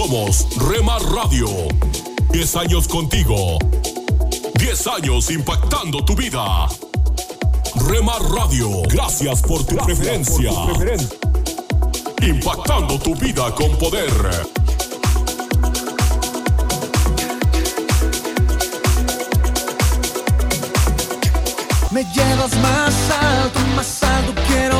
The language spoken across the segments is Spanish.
Somos Rema Radio. 10 años contigo. 10 años impactando tu vida. Rema Radio, gracias por tu preferencia. Impactando tu vida con poder. Me llevas más alto, más alto quiero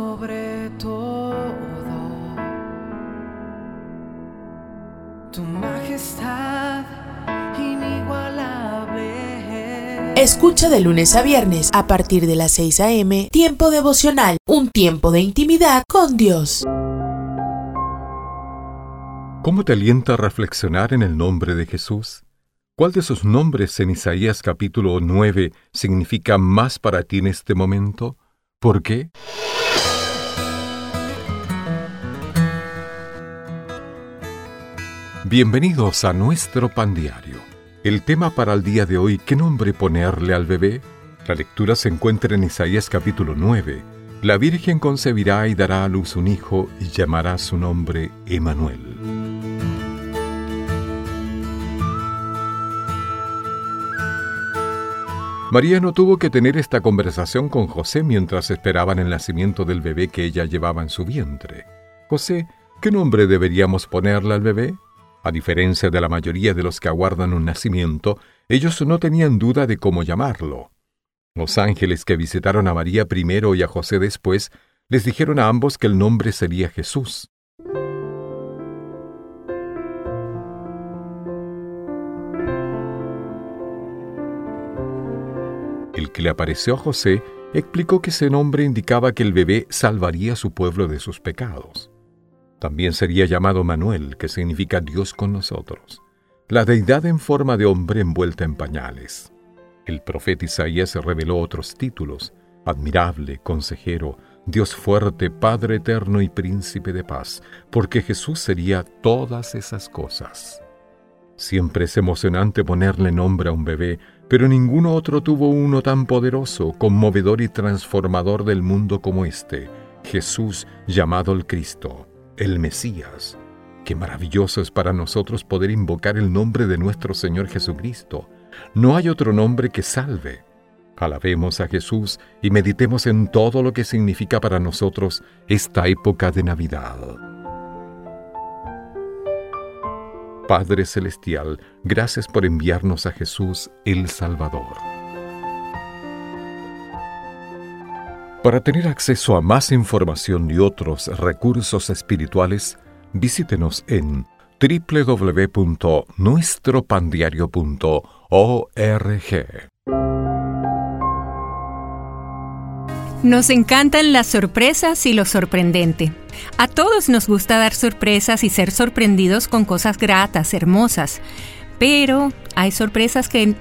Escucha de lunes a viernes a partir de las 6 a.m. Tiempo devocional, un tiempo de intimidad con Dios. ¿Cómo te alienta a reflexionar en el nombre de Jesús? ¿Cuál de sus nombres en Isaías capítulo 9 significa más para ti en este momento? ¿Por qué? Bienvenidos a nuestro pan diario. El tema para el día de hoy, ¿qué nombre ponerle al bebé? La lectura se encuentra en Isaías capítulo 9. La Virgen concebirá y dará a luz un hijo y llamará su nombre Emanuel. María no tuvo que tener esta conversación con José mientras esperaban el nacimiento del bebé que ella llevaba en su vientre. José, ¿qué nombre deberíamos ponerle al bebé? A diferencia de la mayoría de los que aguardan un nacimiento, ellos no tenían duda de cómo llamarlo. Los ángeles que visitaron a María primero y a José después les dijeron a ambos que el nombre sería Jesús. El que le apareció a José explicó que ese nombre indicaba que el bebé salvaría a su pueblo de sus pecados. También sería llamado Manuel, que significa Dios con nosotros, la deidad en forma de hombre envuelta en pañales. El profeta Isaías reveló otros títulos, admirable, consejero, Dios fuerte, Padre eterno y príncipe de paz, porque Jesús sería todas esas cosas. Siempre es emocionante ponerle nombre a un bebé, pero ninguno otro tuvo uno tan poderoso, conmovedor y transformador del mundo como este, Jesús llamado el Cristo, el Mesías. Qué maravilloso es para nosotros poder invocar el nombre de nuestro Señor Jesucristo. No hay otro nombre que salve. Alabemos a Jesús y meditemos en todo lo que significa para nosotros esta época de Navidad. Padre Celestial, gracias por enviarnos a Jesús el Salvador. Para tener acceso a más información y otros recursos espirituales, visítenos en www.nuestropandiario.org. Nos encantan las sorpresas y lo sorprendente. A todos nos gusta dar sorpresas y ser sorprendidos con cosas gratas, hermosas. Pero hay sorpresas que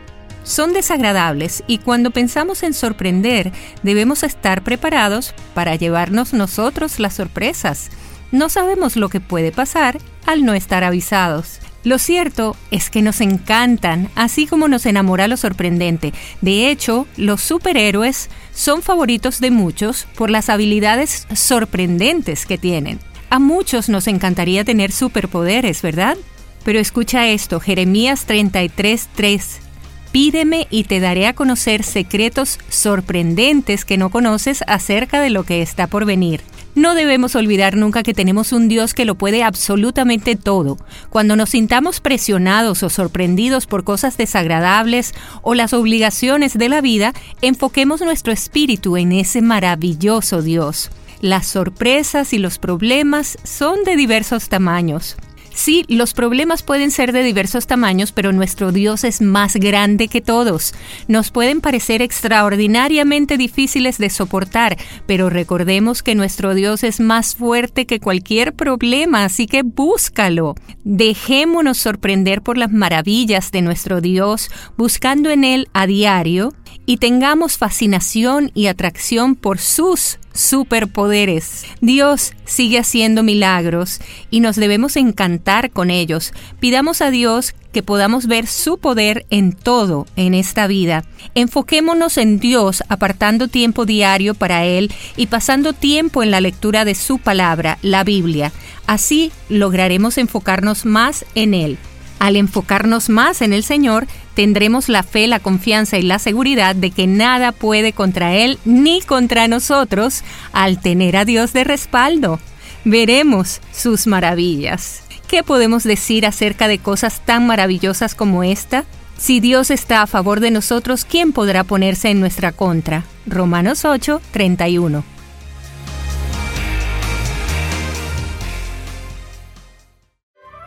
son desagradables y cuando pensamos en sorprender debemos estar preparados para llevarnos nosotros las sorpresas. No sabemos lo que puede pasar al no estar avisados. Lo cierto es que nos encantan, así como nos enamora lo sorprendente. De hecho, los superhéroes son favoritos de muchos por las habilidades sorprendentes que tienen. A muchos nos encantaría tener superpoderes, ¿verdad? Pero escucha esto, Jeremías 33:3. Pídeme y te daré a conocer secretos sorprendentes que no conoces acerca de lo que está por venir. No debemos olvidar nunca que tenemos un Dios que lo puede absolutamente todo. Cuando nos sintamos presionados o sorprendidos por cosas desagradables o las obligaciones de la vida, enfoquemos nuestro espíritu en ese maravilloso Dios. Las sorpresas y los problemas son de diversos tamaños. Sí, los problemas pueden ser de diversos tamaños, pero nuestro Dios es más grande que todos. Nos pueden parecer extraordinariamente difíciles de soportar, pero recordemos que nuestro Dios es más fuerte que cualquier problema, así que búscalo. Dejémonos sorprender por las maravillas de nuestro Dios, buscando en Él a diario y tengamos fascinación y atracción por sus superpoderes. Dios sigue haciendo milagros y nos debemos encantar con ellos. Pidamos a Dios que podamos ver su poder en todo en esta vida. Enfoquémonos en Dios apartando tiempo diario para Él y pasando tiempo en la lectura de su palabra, la Biblia. Así lograremos enfocarnos más en Él. Al enfocarnos más en el Señor, tendremos la fe, la confianza y la seguridad de que nada puede contra Él ni contra nosotros al tener a Dios de respaldo. Veremos sus maravillas. ¿Qué podemos decir acerca de cosas tan maravillosas como esta? Si Dios está a favor de nosotros, ¿quién podrá ponerse en nuestra contra? Romanos 8, 31.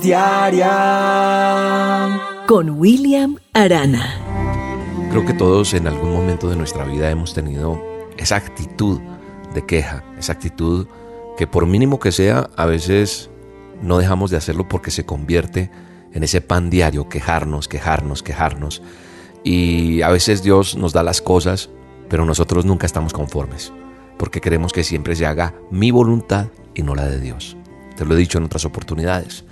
Diaria con William Arana. Creo que todos en algún momento de nuestra vida hemos tenido esa actitud de queja, esa actitud que por mínimo que sea, a veces no dejamos de hacerlo porque se convierte en ese pan diario, quejarnos, quejarnos, quejarnos. Y a veces Dios nos da las cosas, pero nosotros nunca estamos conformes, porque queremos que siempre se haga mi voluntad y no la de Dios. Te lo he dicho en otras oportunidades.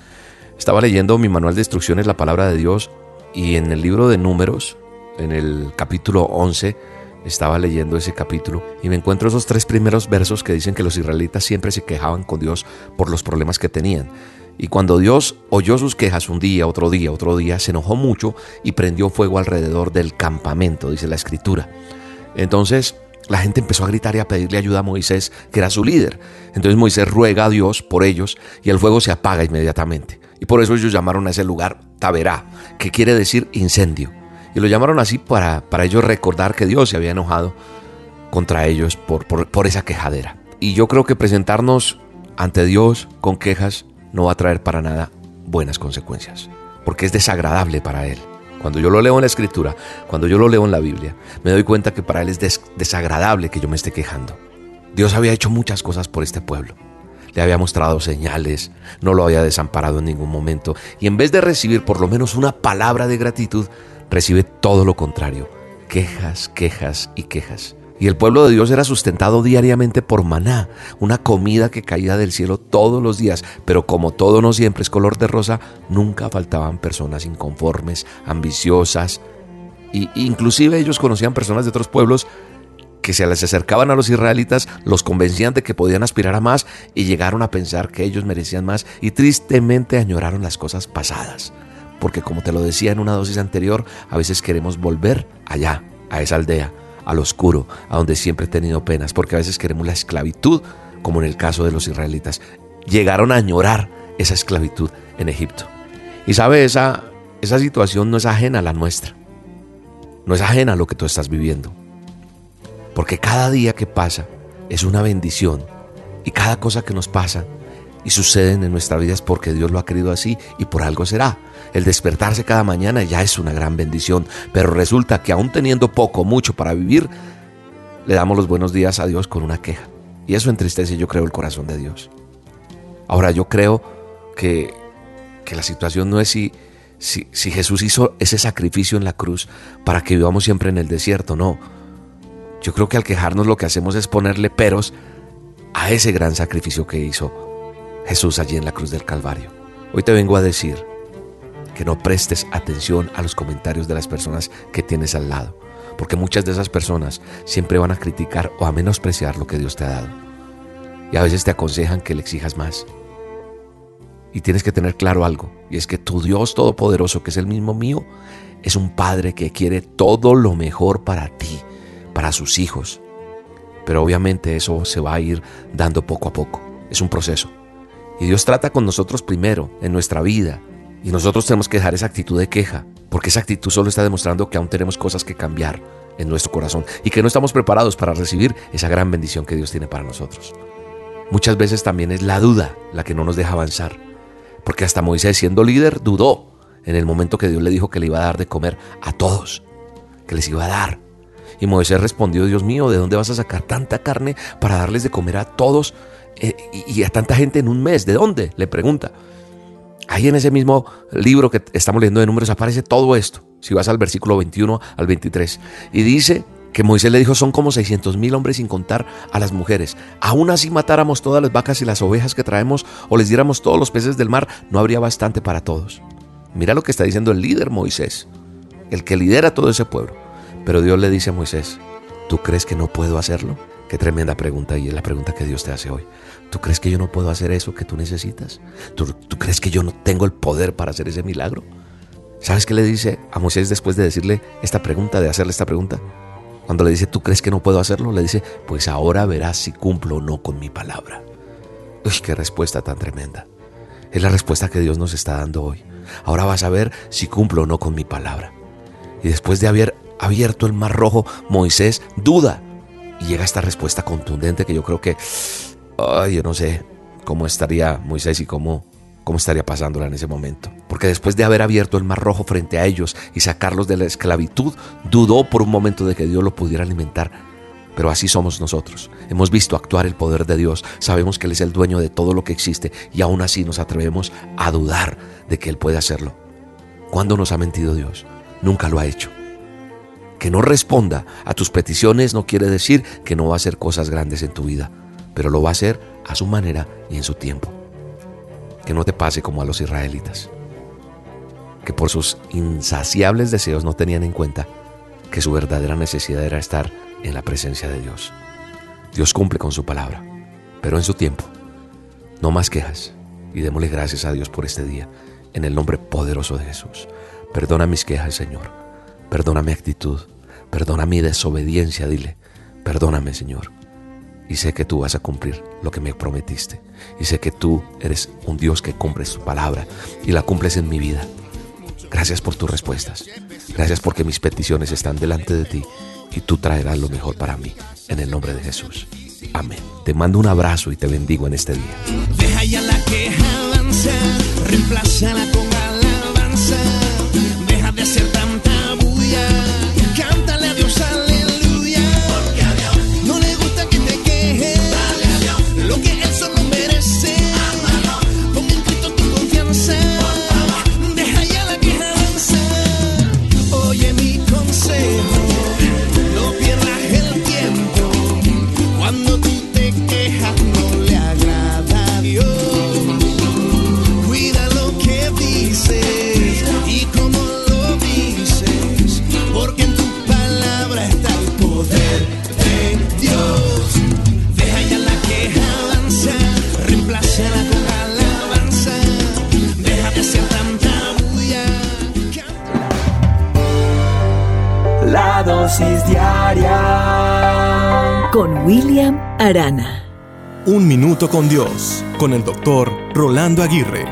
Estaba leyendo mi manual de instrucciones, la palabra de Dios, y en el libro de números, en el capítulo 11, estaba leyendo ese capítulo y me encuentro esos tres primeros versos que dicen que los israelitas siempre se quejaban con Dios por los problemas que tenían. Y cuando Dios oyó sus quejas un día, otro día, otro día, se enojó mucho y prendió fuego alrededor del campamento, dice la escritura. Entonces la gente empezó a gritar y a pedirle ayuda a Moisés, que era su líder. Entonces Moisés ruega a Dios por ellos y el fuego se apaga inmediatamente. Y por eso ellos llamaron a ese lugar Taberá, que quiere decir incendio. Y lo llamaron así para, para ellos recordar que Dios se había enojado contra ellos por, por, por esa quejadera. Y yo creo que presentarnos ante Dios con quejas no va a traer para nada buenas consecuencias, porque es desagradable para Él. Cuando yo lo leo en la escritura, cuando yo lo leo en la Biblia, me doy cuenta que para Él es desagradable que yo me esté quejando. Dios había hecho muchas cosas por este pueblo. Le había mostrado señales, no lo había desamparado en ningún momento. Y en vez de recibir por lo menos una palabra de gratitud, recibe todo lo contrario, quejas, quejas y quejas. Y el pueblo de Dios era sustentado diariamente por maná, una comida que caía del cielo todos los días, pero como todo no siempre es color de rosa, nunca faltaban personas inconformes, ambiciosas, y inclusive ellos conocían personas de otros pueblos que se les acercaban a los israelitas, los convencían de que podían aspirar a más y llegaron a pensar que ellos merecían más y tristemente añoraron las cosas pasadas porque como te lo decía en una dosis anterior, a veces queremos volver allá, a esa aldea, al oscuro, a donde siempre he tenido penas, porque a veces queremos la esclavitud, como en el caso de los israelitas. Llegaron a añorar esa esclavitud en Egipto. Y sabe, esa, esa situación no es ajena a la nuestra, no es ajena a lo que tú estás viviendo, porque cada día que pasa es una bendición y cada cosa que nos pasa y suceden en nuestra vida es porque Dios lo ha querido así y por algo será. El despertarse cada mañana ya es una gran bendición, pero resulta que aún teniendo poco, mucho para vivir, le damos los buenos días a Dios con una queja. Y eso entristece, yo creo, el corazón de Dios. Ahora, yo creo que, que la situación no es si, si, si Jesús hizo ese sacrificio en la cruz para que vivamos siempre en el desierto, no. Yo creo que al quejarnos lo que hacemos es ponerle peros a ese gran sacrificio que hizo Jesús allí en la cruz del Calvario. Hoy te vengo a decir que no prestes atención a los comentarios de las personas que tienes al lado, porque muchas de esas personas siempre van a criticar o a menospreciar lo que Dios te ha dado. Y a veces te aconsejan que le exijas más. Y tienes que tener claro algo, y es que tu Dios Todopoderoso, que es el mismo mío, es un Padre que quiere todo lo mejor para ti, para sus hijos. Pero obviamente eso se va a ir dando poco a poco. Es un proceso. Y Dios trata con nosotros primero, en nuestra vida. Y nosotros tenemos que dejar esa actitud de queja, porque esa actitud solo está demostrando que aún tenemos cosas que cambiar en nuestro corazón y que no estamos preparados para recibir esa gran bendición que Dios tiene para nosotros. Muchas veces también es la duda la que no nos deja avanzar, porque hasta Moisés siendo líder dudó en el momento que Dios le dijo que le iba a dar de comer a todos, que les iba a dar. Y Moisés respondió, Dios mío, ¿de dónde vas a sacar tanta carne para darles de comer a todos eh, y a tanta gente en un mes? ¿De dónde? Le pregunta. Ahí en ese mismo libro que estamos leyendo de números aparece todo esto. Si vas al versículo 21 al 23. Y dice que Moisés le dijo, son como 600 mil hombres sin contar a las mujeres. Aún así matáramos todas las vacas y las ovejas que traemos o les diéramos todos los peces del mar, no habría bastante para todos. Mira lo que está diciendo el líder Moisés, el que lidera todo ese pueblo. Pero Dios le dice a Moisés, ¿tú crees que no puedo hacerlo? Qué tremenda pregunta y es la pregunta que Dios te hace hoy. ¿Tú crees que yo no puedo hacer eso que tú necesitas? ¿Tú, crees que yo no tengo el poder para hacer ese milagro? ¿Sabes qué le dice a Moisés después de decirle esta pregunta, de hacerle esta pregunta? Cuando le dice, ¿tú crees que no puedo hacerlo? Le dice, pues ahora verás si cumplo o no con mi palabra. Uy, qué respuesta tan tremenda. Es la respuesta que Dios nos está dando hoy. Ahora vas a ver si cumplo o no con mi palabra. Y después de haber abierto el mar rojo, Moisés duda. Y llega esta respuesta contundente que yo creo que yo no sé cómo estaría Moisés y cómo, cómo estaría pasándola en ese momento. Porque después de haber abierto el mar rojo frente a ellos y sacarlos de la esclavitud, dudó por un momento de que Dios lo pudiera alimentar. Pero así somos nosotros. Hemos visto actuar el poder de Dios, sabemos que Él es el dueño de todo lo que existe y aún así nos atrevemos a dudar de que Él puede hacerlo. ¿Cuándo nos ha mentido Dios? Nunca lo ha hecho. Que no responda a tus peticiones no quiere decir que no va a hacer cosas grandes en tu vida pero lo va a hacer a su manera y en su tiempo. Que no te pase como a los israelitas, que por sus insaciables deseos no tenían en cuenta que su verdadera necesidad era estar en la presencia de Dios. Dios cumple con su palabra, pero en su tiempo. No más quejas y démosle gracias a Dios por este día, en el nombre poderoso de Jesús. Perdona mis quejas, Señor. Perdona mi actitud. Perdona mi desobediencia, dile. Perdóname, Señor y sé que tú vas a cumplir lo que me prometiste. Y sé que tú eres un Dios que cumple su palabra y la cumples en mi vida. Gracias por tus respuestas. Gracias porque mis peticiones están delante de ti y tú traerás lo mejor para mí. En el nombre de Jesús. Amén. Te mando un abrazo y te bendigo en este día. Deja ya la queja con con William Arana. Un minuto con Dios, con el doctor Rolando Aguirre.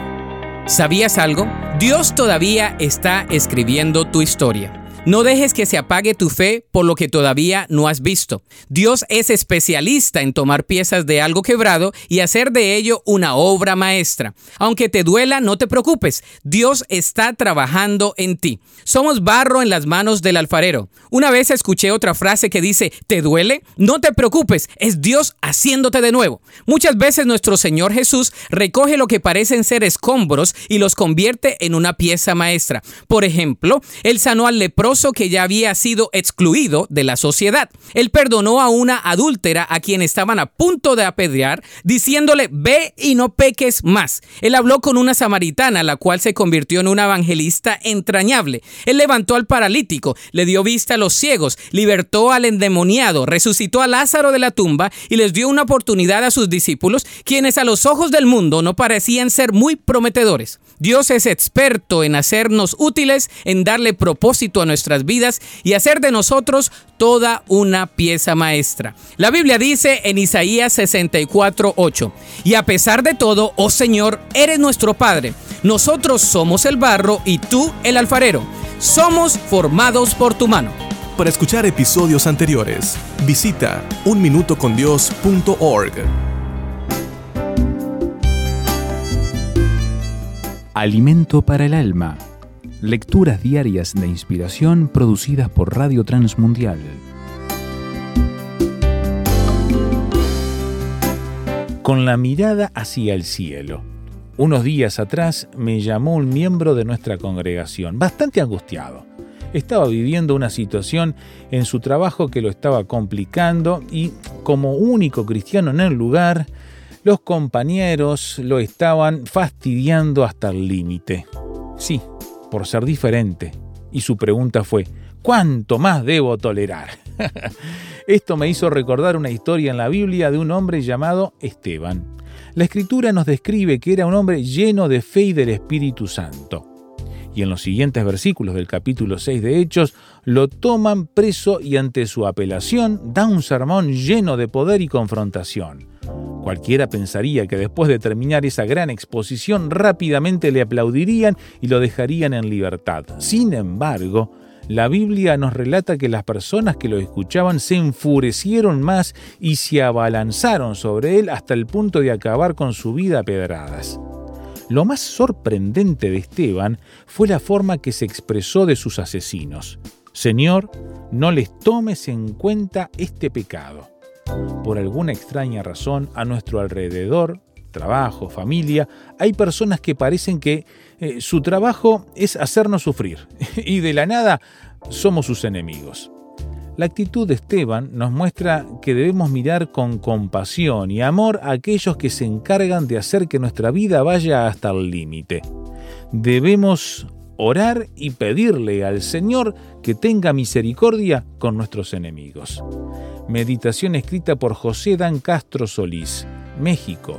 ¿Sabías algo? Dios todavía está escribiendo tu historia. No dejes que se apague tu fe por lo que todavía no has visto. Dios es especialista en tomar piezas de algo quebrado y hacer de ello una obra maestra. Aunque te duela, no te preocupes. Dios está trabajando en ti. Somos barro en las manos del alfarero. Una vez escuché otra frase que dice, ¿te duele? No te preocupes, es Dios haciéndote de nuevo. Muchas veces nuestro Señor Jesús recoge lo que parecen ser escombros y los convierte en una pieza maestra. Por ejemplo, Él sanó al leproso que ya había sido excluido de la sociedad. Él perdonó a una adúltera a quien estaban a punto de apedrear, diciéndole, ve y no peques más. Él habló con una samaritana, la cual se convirtió en una evangelista entrañable. Él levantó al paralítico, le dio vista a los ciegos, libertó al endemoniado, resucitó a Lázaro de la tumba y les dio una oportunidad a sus discípulos, quienes a los ojos del mundo no parecían ser muy prometedores. Dios es experto en hacernos útiles, en darle propósito a nuestra nuestras vidas y hacer de nosotros toda una pieza maestra. La Biblia dice en Isaías 64:8, y a pesar de todo, oh Señor, eres nuestro Padre. Nosotros somos el barro y tú el alfarero. Somos formados por tu mano. para escuchar episodios anteriores, visita unminutocondios.org. Alimento para el alma. Lecturas diarias de inspiración producidas por Radio Transmundial. Con la mirada hacia el cielo. Unos días atrás me llamó un miembro de nuestra congregación, bastante angustiado. Estaba viviendo una situación en su trabajo que lo estaba complicando y como único cristiano en el lugar, los compañeros lo estaban fastidiando hasta el límite. Sí, por ser diferente. Y su pregunta fue, ¿cuánto más debo tolerar? Esto me hizo recordar una historia en la Biblia de un hombre llamado Esteban. La escritura nos describe que era un hombre lleno de fe y del Espíritu Santo. Y en los siguientes versículos del capítulo 6 de Hechos lo toman preso y ante su apelación da un sermón lleno de poder y confrontación. Cualquiera pensaría que después de terminar esa gran exposición rápidamente le aplaudirían y lo dejarían en libertad. Sin embargo, la Biblia nos relata que las personas que lo escuchaban se enfurecieron más y se abalanzaron sobre él hasta el punto de acabar con su vida a pedradas. Lo más sorprendente de Esteban fue la forma que se expresó de sus asesinos. Señor, no les tomes en cuenta este pecado por alguna extraña razón, a nuestro alrededor, trabajo, familia, hay personas que parecen que eh, su trabajo es hacernos sufrir y de la nada somos sus enemigos. La actitud de Esteban nos muestra que debemos mirar con compasión y amor a aquellos que se encargan de hacer que nuestra vida vaya hasta el límite. Debemos orar y pedirle al Señor que tenga misericordia con nuestros enemigos. Meditación escrita por José Dan Castro Solís, México,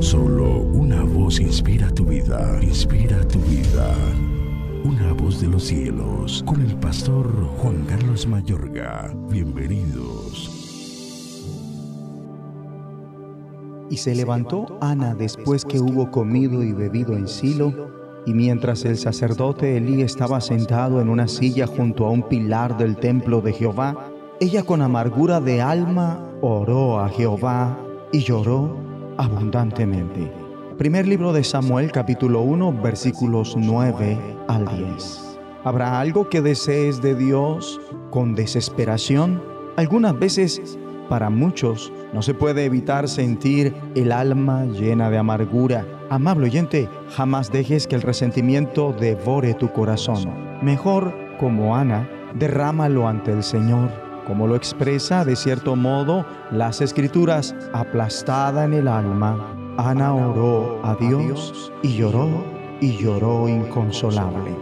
Solo una voz inspira tu vida, inspira tu vida. Una voz de los cielos, con el pastor Juan Carlos Mayorga. Bienvenidos. Y se levantó Ana después que hubo comido y bebido en Silo, y mientras el sacerdote Elí estaba sentado en una silla junto a un pilar del templo de Jehová, ella con amargura de alma oró a Jehová y lloró abundantemente. Primer libro de Samuel capítulo 1 versículos 9 al 10. ¿Habrá algo que desees de Dios con desesperación? Algunas veces, para muchos, no se puede evitar sentir el alma llena de amargura. Amable oyente, jamás dejes que el resentimiento devore tu corazón. Mejor, como Ana, derrámalo ante el Señor como lo expresa de cierto modo las escrituras, aplastada en el alma, Ana oró a Dios y lloró y lloró inconsolable.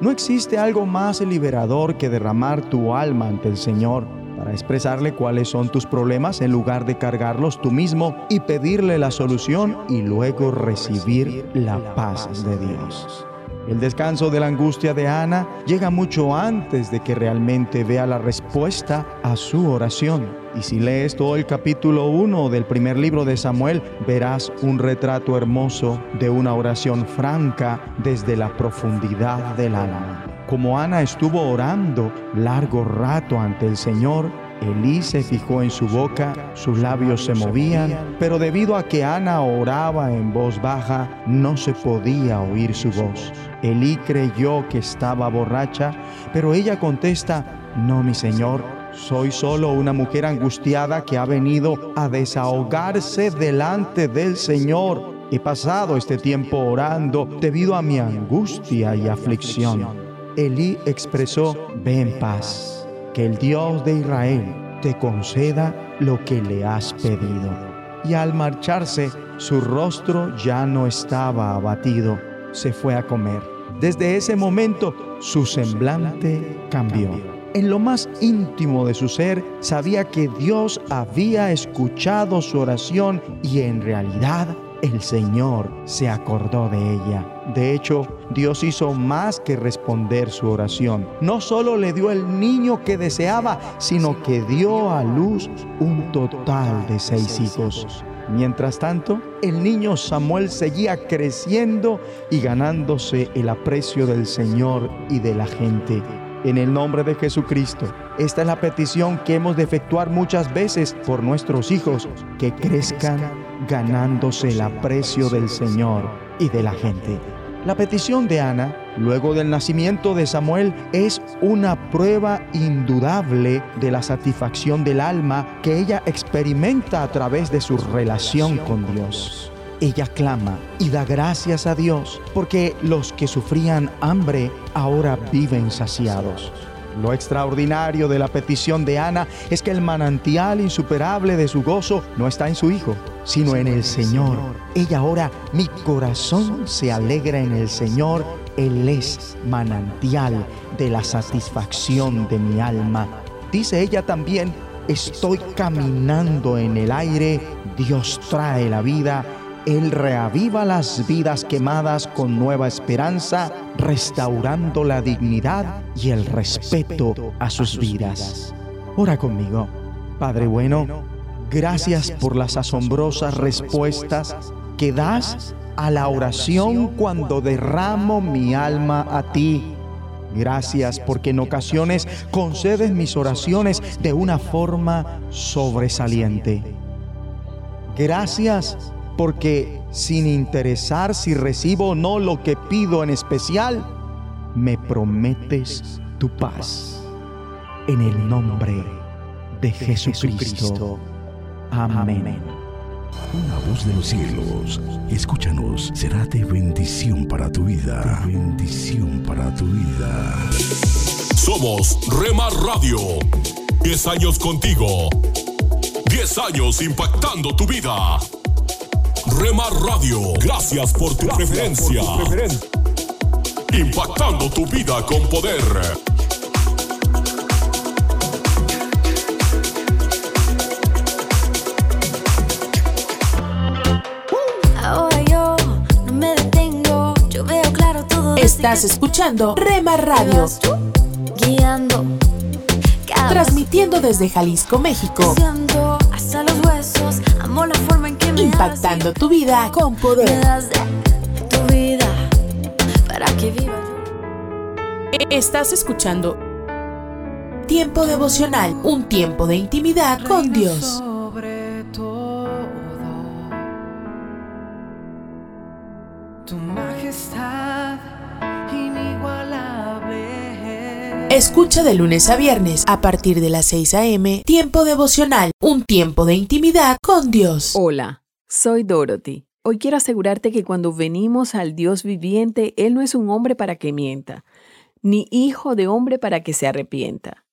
No existe algo más liberador que derramar tu alma ante el Señor para expresarle cuáles son tus problemas en lugar de cargarlos tú mismo y pedirle la solución y luego recibir la paz de Dios. El descanso de la angustia de Ana llega mucho antes de que realmente vea la respuesta a su oración. Y si lees todo el capítulo 1 del primer libro de Samuel, verás un retrato hermoso de una oración franca desde la profundidad del alma. Como Ana estuvo orando largo rato ante el Señor, Elí se fijó en su boca, sus labios se movían, pero debido a que Ana oraba en voz baja, no se podía oír su voz. Elí creyó que estaba borracha, pero ella contesta, no, mi señor, soy solo una mujer angustiada que ha venido a desahogarse delante del Señor. He pasado este tiempo orando debido a mi angustia y aflicción. Elí expresó, ve en paz, que el Dios de Israel te conceda lo que le has pedido. Y al marcharse, su rostro ya no estaba abatido, se fue a comer. Desde ese momento, su semblante cambió en lo más íntimo de su ser, sabía que Dios había escuchado su oración y en realidad el Señor se acordó de ella. De hecho, Dios hizo más que responder su oración. No solo le dio el niño que deseaba, sino que dio a luz un total de seis hijos. Mientras tanto, el niño Samuel seguía creciendo y ganándose el aprecio del Señor y de la gente en el nombre de Jesucristo. Esta es la petición que hemos de efectuar muchas veces por nuestros hijos, que crezcan ganándose el aprecio del Señor y de la gente. La petición de Ana, luego del nacimiento de Samuel, es una prueba indudable de la satisfacción del alma que ella experimenta a través de su relación con Dios ella clama y da gracias a Dios porque los que sufrían hambre ahora viven saciados. Lo extraordinario de la petición de Ana es que el manantial insuperable de su gozo no está en su hijo, sino en el Señor. Ella ora, mi corazón se alegra en el Señor, Él es manantial de la satisfacción de mi alma. Dice ella también, estoy caminando en el aire, Dios trae la vida él reaviva las vidas quemadas con nueva esperanza, restaurando la dignidad y el respeto a sus vidas. Ora conmigo. Padre bueno, gracias por las asombrosas respuestas que das a la oración cuando derramo mi alma a ti. Gracias porque en ocasiones concedes mis oraciones de una forma sobresaliente. Gracias porque sin interesar si recibo o no lo que pido en especial, me prometes tu paz. En el nombre de Jesucristo. Amén. Una voz de los cielos, escúchanos, será de bendición para tu vida. De bendición para tu vida. Somos Remar Radio. 10 años contigo. 10 años impactando tu vida. Remar Radio, gracias por tu preferencia. Impactando tu vida con poder. Ahora yo no me detengo, yo veo claro todo. Estás escuchando Remar Radio. Guiando. Transmitiendo desde Jalisco, México. Amo la forma en que me Impactando tu vida con poder. Me das de tu vida para que viva. Estás escuchando Tiempo devocional, un tiempo de intimidad con Dios. Escucha de lunes a viernes a partir de las 6 a.m. Tiempo devocional, un tiempo de intimidad con Dios. Hola, soy Dorothy. Hoy quiero asegurarte que cuando venimos al Dios viviente, Él no es un hombre para que mienta, ni hijo de hombre para que se arrepienta.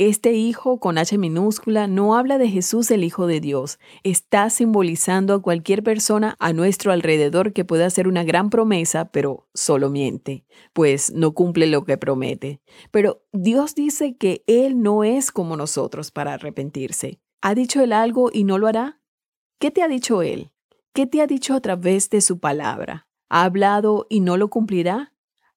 Este hijo con H minúscula no habla de Jesús el Hijo de Dios, está simbolizando a cualquier persona a nuestro alrededor que pueda hacer una gran promesa, pero solo miente, pues no cumple lo que promete. Pero Dios dice que Él no es como nosotros para arrepentirse. ¿Ha dicho Él algo y no lo hará? ¿Qué te ha dicho Él? ¿Qué te ha dicho a través de su palabra? ¿Ha hablado y no lo cumplirá?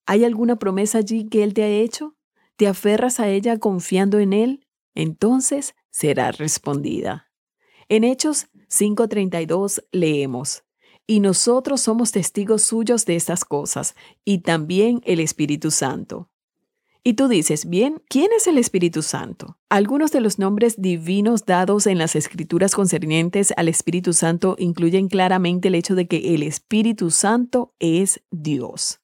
¿Hay alguna promesa allí que Él te ha hecho? ¿Te aferras a ella confiando en Él? Entonces será respondida. En Hechos 5:32 leemos, Y nosotros somos testigos suyos de estas cosas, y también el Espíritu Santo. Y tú dices, bien, ¿quién es el Espíritu Santo? Algunos de los nombres divinos dados en las escrituras concernientes al Espíritu Santo incluyen claramente el hecho de que el Espíritu Santo es Dios.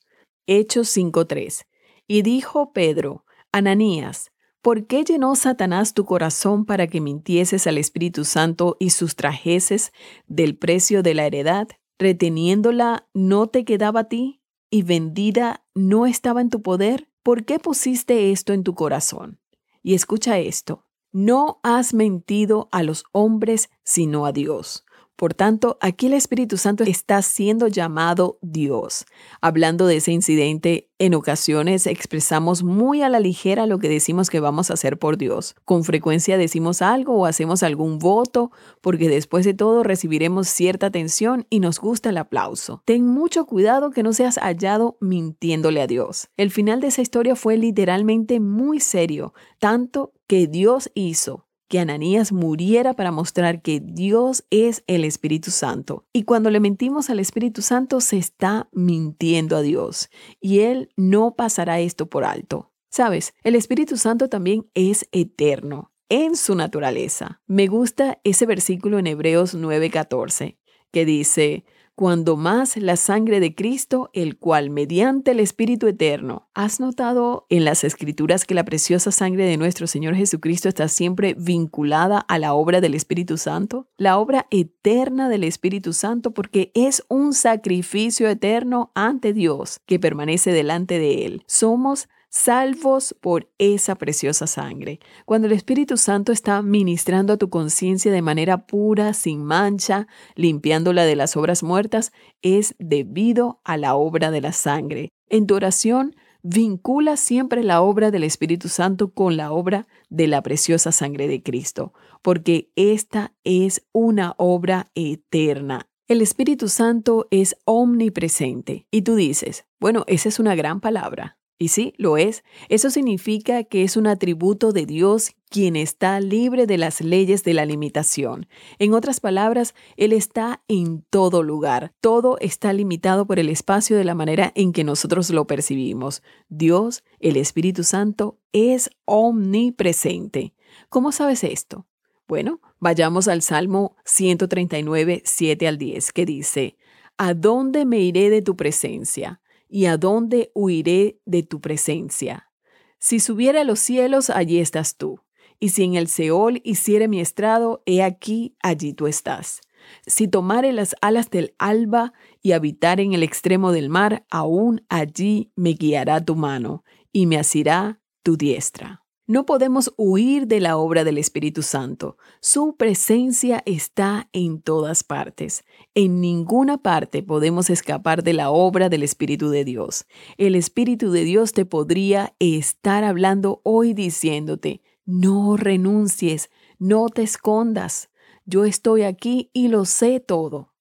Hechos 5.3. Y dijo Pedro, Ananías, ¿por qué llenó Satanás tu corazón para que mintieses al Espíritu Santo y sustrajeses del precio de la heredad? Reteniéndola, ¿no te quedaba a ti? ¿Y vendida no estaba en tu poder? ¿por qué pusiste esto en tu corazón? Y escucha esto, no has mentido a los hombres, sino a Dios. Por tanto, aquí el Espíritu Santo está siendo llamado Dios. Hablando de ese incidente, en ocasiones expresamos muy a la ligera lo que decimos que vamos a hacer por Dios. Con frecuencia decimos algo o hacemos algún voto porque después de todo recibiremos cierta atención y nos gusta el aplauso. Ten mucho cuidado que no seas hallado mintiéndole a Dios. El final de esa historia fue literalmente muy serio, tanto que Dios hizo que Ananías muriera para mostrar que Dios es el Espíritu Santo. Y cuando le mentimos al Espíritu Santo, se está mintiendo a Dios. Y Él no pasará esto por alto. Sabes, el Espíritu Santo también es eterno en su naturaleza. Me gusta ese versículo en Hebreos 9:14 que dice, cuando más la sangre de Cristo, el cual mediante el Espíritu Eterno. ¿Has notado en las escrituras que la preciosa sangre de nuestro Señor Jesucristo está siempre vinculada a la obra del Espíritu Santo? La obra eterna del Espíritu Santo porque es un sacrificio eterno ante Dios que permanece delante de Él. Somos salvos por esa preciosa sangre. Cuando el Espíritu Santo está ministrando a tu conciencia de manera pura, sin mancha, limpiándola de las obras muertas, es debido a la obra de la sangre. En tu oración, vincula siempre la obra del Espíritu Santo con la obra de la preciosa sangre de Cristo, porque esta es una obra eterna. El Espíritu Santo es omnipresente. Y tú dices, bueno, esa es una gran palabra. Y sí, lo es. Eso significa que es un atributo de Dios quien está libre de las leyes de la limitación. En otras palabras, Él está en todo lugar. Todo está limitado por el espacio de la manera en que nosotros lo percibimos. Dios, el Espíritu Santo, es omnipresente. ¿Cómo sabes esto? Bueno, vayamos al Salmo 139, 7 al 10, que dice, ¿A dónde me iré de tu presencia? ¿Y a dónde huiré de tu presencia? Si subiera a los cielos, allí estás tú. Y si en el Seol hiciere mi estrado, he aquí, allí tú estás. Si tomare las alas del alba y habitar en el extremo del mar, aún allí me guiará tu mano y me asirá tu diestra. No podemos huir de la obra del Espíritu Santo. Su presencia está en todas partes. En ninguna parte podemos escapar de la obra del Espíritu de Dios. El Espíritu de Dios te podría estar hablando hoy diciéndote, no renuncies, no te escondas. Yo estoy aquí y lo sé todo.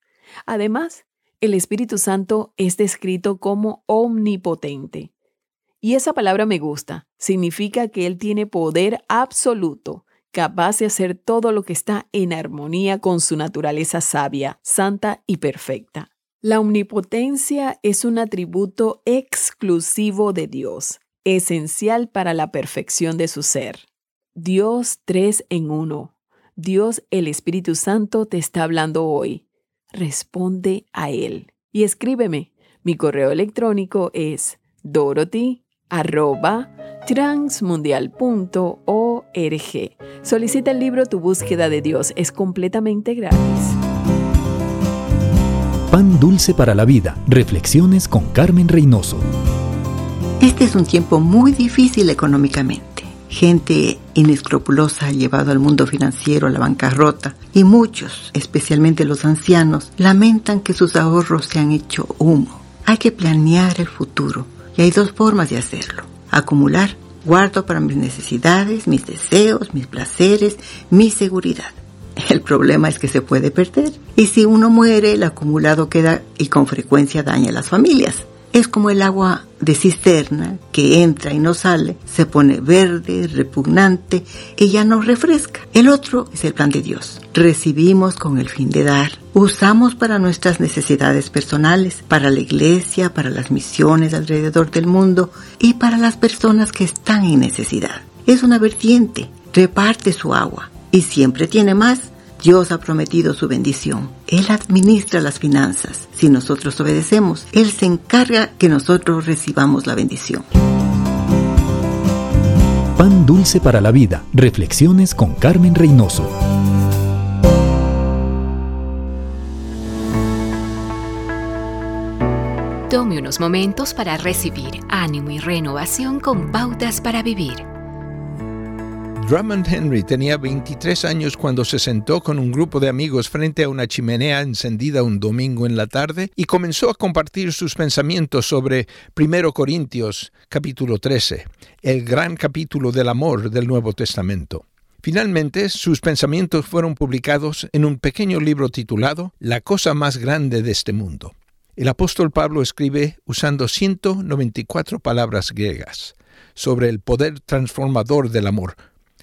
Además, el Espíritu Santo es descrito como omnipotente. Y esa palabra me gusta. Significa que Él tiene poder absoluto, capaz de hacer todo lo que está en armonía con su naturaleza sabia, santa y perfecta. La omnipotencia es un atributo exclusivo de Dios, esencial para la perfección de su ser. Dios tres en uno. Dios el Espíritu Santo te está hablando hoy. Responde a Él. Y escríbeme. Mi correo electrónico es dorothy arroba transmundial.org. Solicita el libro Tu búsqueda de Dios. Es completamente gratis. Pan dulce para la vida. Reflexiones con Carmen Reynoso. Este es un tiempo muy difícil económicamente. Gente inescrupulosa ha llevado al mundo financiero a la bancarrota y muchos, especialmente los ancianos, lamentan que sus ahorros se han hecho humo. Hay que planear el futuro y hay dos formas de hacerlo. Acumular. Guardo para mis necesidades, mis deseos, mis placeres, mi seguridad. El problema es que se puede perder. Y si uno muere, el acumulado queda y con frecuencia daña a las familias. Es como el agua de cisterna que entra y no sale, se pone verde, repugnante ya nos refresca. El otro es el plan de Dios. Recibimos con el fin de dar. Usamos para nuestras necesidades personales, para la iglesia, para las misiones alrededor del mundo y para las personas que están en necesidad. Es una vertiente, reparte su agua y siempre tiene más Dios ha prometido su bendición. Él administra las finanzas. Si nosotros obedecemos, Él se encarga que nosotros recibamos la bendición. Pan dulce para la vida. Reflexiones con Carmen Reynoso. Tome unos momentos para recibir ánimo y renovación con pautas para vivir. Drummond Henry tenía 23 años cuando se sentó con un grupo de amigos frente a una chimenea encendida un domingo en la tarde y comenzó a compartir sus pensamientos sobre 1 Corintios capítulo 13, el gran capítulo del amor del Nuevo Testamento. Finalmente, sus pensamientos fueron publicados en un pequeño libro titulado La cosa más grande de este mundo. El apóstol Pablo escribe usando 194 palabras griegas sobre el poder transformador del amor,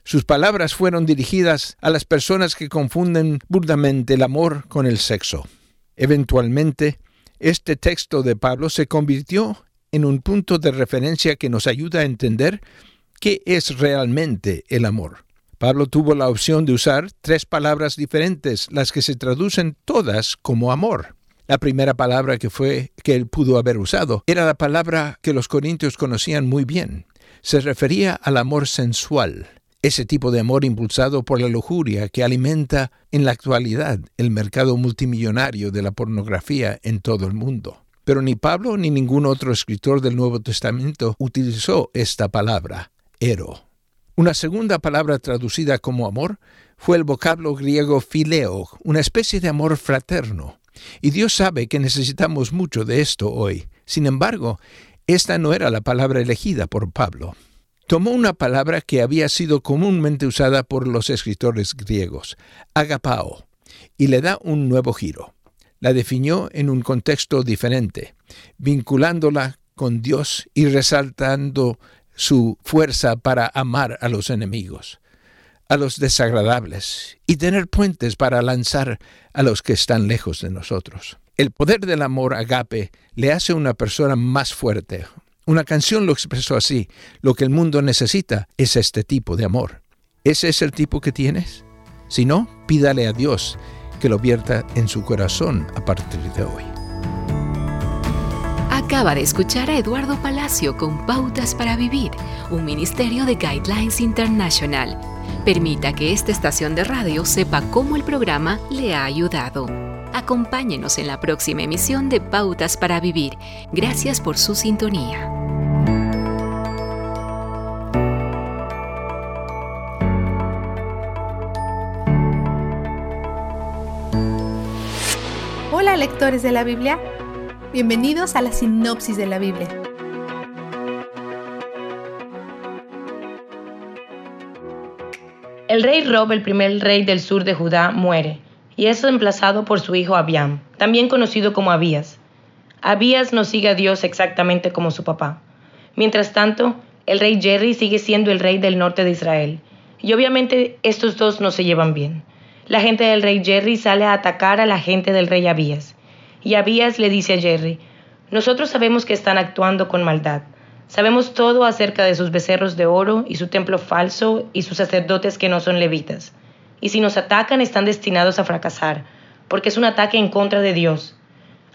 sus palabras fueron dirigidas a las personas que confunden burdamente el amor con el sexo. Eventualmente, este texto de Pablo se convirtió en un punto de referencia que nos ayuda a entender qué es realmente el amor. Pablo tuvo la opción de usar tres palabras diferentes, las que se traducen todas como amor. La primera palabra que fue que él pudo haber usado era la palabra que los corintios conocían muy bien. Se refería al amor sensual, ese tipo de amor impulsado por la lujuria que alimenta en la actualidad el mercado multimillonario de la pornografía en todo el mundo. Pero ni Pablo ni ningún otro escritor del Nuevo Testamento utilizó esta palabra, ero. Una segunda palabra traducida como amor fue el vocablo griego phileo, una especie de amor fraterno. Y Dios sabe que necesitamos mucho de esto hoy. Sin embargo, esta no era la palabra elegida por Pablo tomó una palabra que había sido comúnmente usada por los escritores griegos, agapao, y le da un nuevo giro. La definió en un contexto diferente, vinculándola con Dios y resaltando su fuerza para amar a los enemigos, a los desagradables, y tener puentes para lanzar a los que están lejos de nosotros. El poder del amor agape le hace una persona más fuerte, una canción lo expresó así, lo que el mundo necesita es este tipo de amor. ¿Ese es el tipo que tienes? Si no, pídale a Dios que lo vierta en su corazón a partir de hoy. Acaba de escuchar a Eduardo Palacio con Pautas para Vivir, un ministerio de Guidelines International. Permita que esta estación de radio sepa cómo el programa le ha ayudado. Acompáñenos en la próxima emisión de Pautas para Vivir. Gracias por su sintonía. Hola lectores de la Biblia, bienvenidos a la sinopsis de la Biblia. El rey Rob, el primer rey del sur de Judá, muere y es reemplazado por su hijo Abiam, también conocido como Abías. Abías no sigue a Dios exactamente como su papá. Mientras tanto, el rey Jerry sigue siendo el rey del norte de Israel, y obviamente estos dos no se llevan bien. La gente del rey Jerry sale a atacar a la gente del rey Abías, y Abías le dice a Jerry, nosotros sabemos que están actuando con maldad. Sabemos todo acerca de sus becerros de oro y su templo falso y sus sacerdotes que no son levitas y si nos atacan están destinados a fracasar, porque es un ataque en contra de Dios.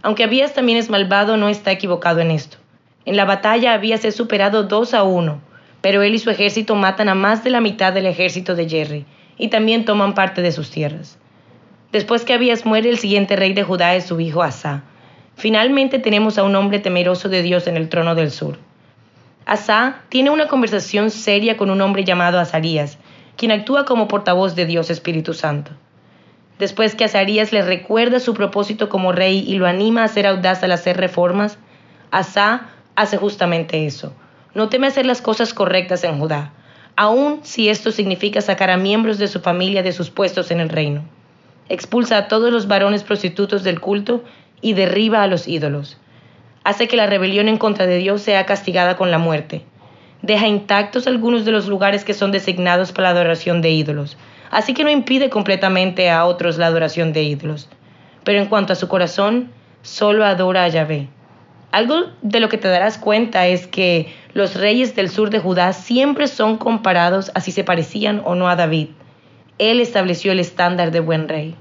Aunque Abías también es malvado, no está equivocado en esto. En la batalla Abías es superado dos a uno, pero él y su ejército matan a más de la mitad del ejército de Jerry, y también toman parte de sus tierras. Después que Abías muere, el siguiente rey de Judá es su hijo Asa. Finalmente tenemos a un hombre temeroso de Dios en el trono del sur. Asa tiene una conversación seria con un hombre llamado Azarías, quien actúa como portavoz de Dios Espíritu Santo. Después que Azarías le recuerda su propósito como rey y lo anima a ser audaz al hacer reformas, Asa hace justamente eso. No teme hacer las cosas correctas en Judá, aun si esto significa sacar a miembros de su familia de sus puestos en el reino. Expulsa a todos los varones prostitutos del culto y derriba a los ídolos. hace que la rebelión en contra de Dios sea castigada con la muerte. Deja intactos algunos de los lugares que son designados para la adoración de ídolos, así que no impide completamente a otros la adoración de ídolos. Pero en cuanto a su corazón, solo adora a Yahvé. Algo de lo que te darás cuenta es que los reyes del sur de Judá siempre son comparados a si se parecían o no a David. Él estableció el estándar de buen rey.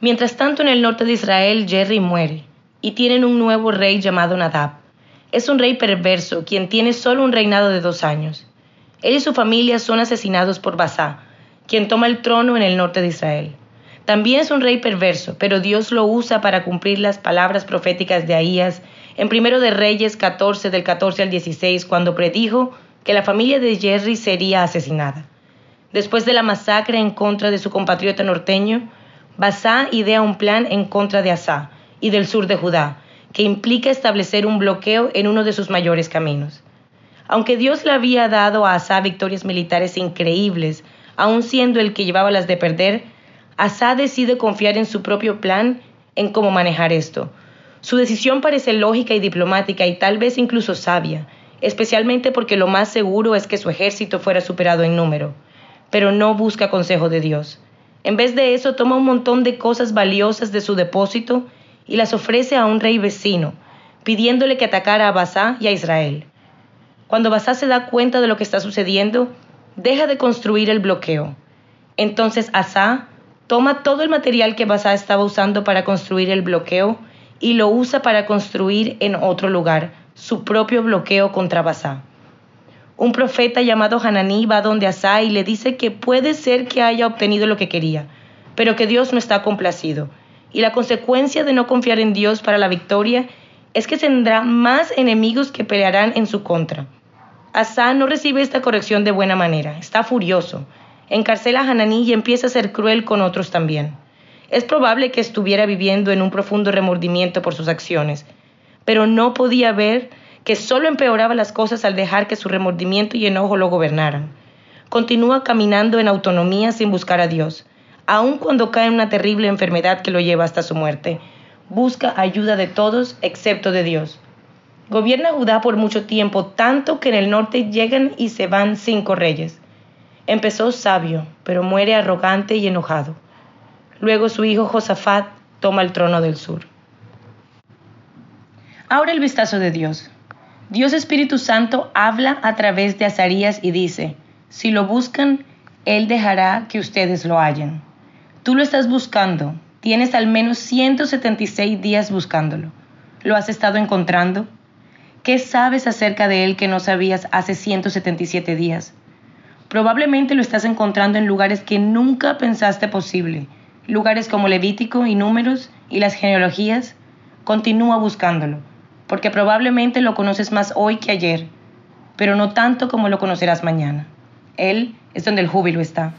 Mientras tanto, en el norte de Israel, Jerry muere y tienen un nuevo rey llamado Nadab. Es un rey perverso, quien tiene solo un reinado de dos años. Él y su familia son asesinados por Basá, quien toma el trono en el norte de Israel. También es un rey perverso, pero Dios lo usa para cumplir las palabras proféticas de Ahías en Primero de Reyes 14 del 14 al 16 cuando predijo que la familia de Jerry sería asesinada. Después de la masacre en contra de su compatriota norteño, Basá idea un plan en contra de Asá y del sur de Judá, que implica establecer un bloqueo en uno de sus mayores caminos. Aunque Dios le había dado a Asá victorias militares increíbles, aun siendo el que llevaba las de perder, Asa decide confiar en su propio plan en cómo manejar esto. Su decisión parece lógica y diplomática y tal vez incluso sabia, especialmente porque lo más seguro es que su ejército fuera superado en número, pero no busca consejo de Dios. En vez de eso, toma un montón de cosas valiosas de su depósito y las ofrece a un rey vecino, pidiéndole que atacara a Basá y a Israel. Cuando Basá se da cuenta de lo que está sucediendo, deja de construir el bloqueo. Entonces Asa toma todo el material que Basá estaba usando para construir el bloqueo y lo usa para construir en otro lugar su propio bloqueo contra Basá. Un profeta llamado Hananí va donde Asa y le dice que puede ser que haya obtenido lo que quería, pero que Dios no está complacido. Y la consecuencia de no confiar en Dios para la victoria es que tendrá más enemigos que pelearán en su contra. Asa no recibe esta corrección de buena manera, está furioso encarcela a Hananí y empieza a ser cruel con otros también. Es probable que estuviera viviendo en un profundo remordimiento por sus acciones, pero no podía ver que solo empeoraba las cosas al dejar que su remordimiento y enojo lo gobernaran. Continúa caminando en autonomía sin buscar a Dios, aun cuando cae en una terrible enfermedad que lo lleva hasta su muerte. Busca ayuda de todos excepto de Dios. Gobierna Judá por mucho tiempo, tanto que en el norte llegan y se van cinco reyes. Empezó sabio, pero muere arrogante y enojado. Luego su hijo Josafat toma el trono del sur. Ahora el vistazo de Dios. Dios Espíritu Santo habla a través de Azarías y dice, si lo buscan, Él dejará que ustedes lo hallen. Tú lo estás buscando, tienes al menos 176 días buscándolo. ¿Lo has estado encontrando? ¿Qué sabes acerca de Él que no sabías hace 177 días? Probablemente lo estás encontrando en lugares que nunca pensaste posible, lugares como Levítico y Números y las genealogías. Continúa buscándolo, porque probablemente lo conoces más hoy que ayer, pero no tanto como lo conocerás mañana. Él es donde el júbilo está.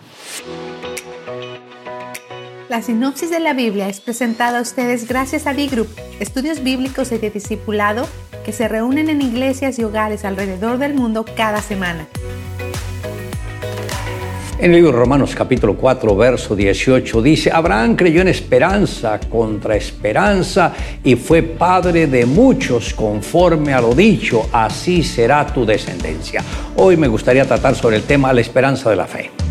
La sinopsis de la Biblia es presentada a ustedes gracias a D-Group, estudios bíblicos y de discipulado que se reúnen en iglesias y hogares alrededor del mundo cada semana. En el libro de Romanos capítulo 4, verso 18 dice, Abraham creyó en esperanza contra esperanza y fue padre de muchos conforme a lo dicho, así será tu descendencia. Hoy me gustaría tratar sobre el tema la esperanza de la fe.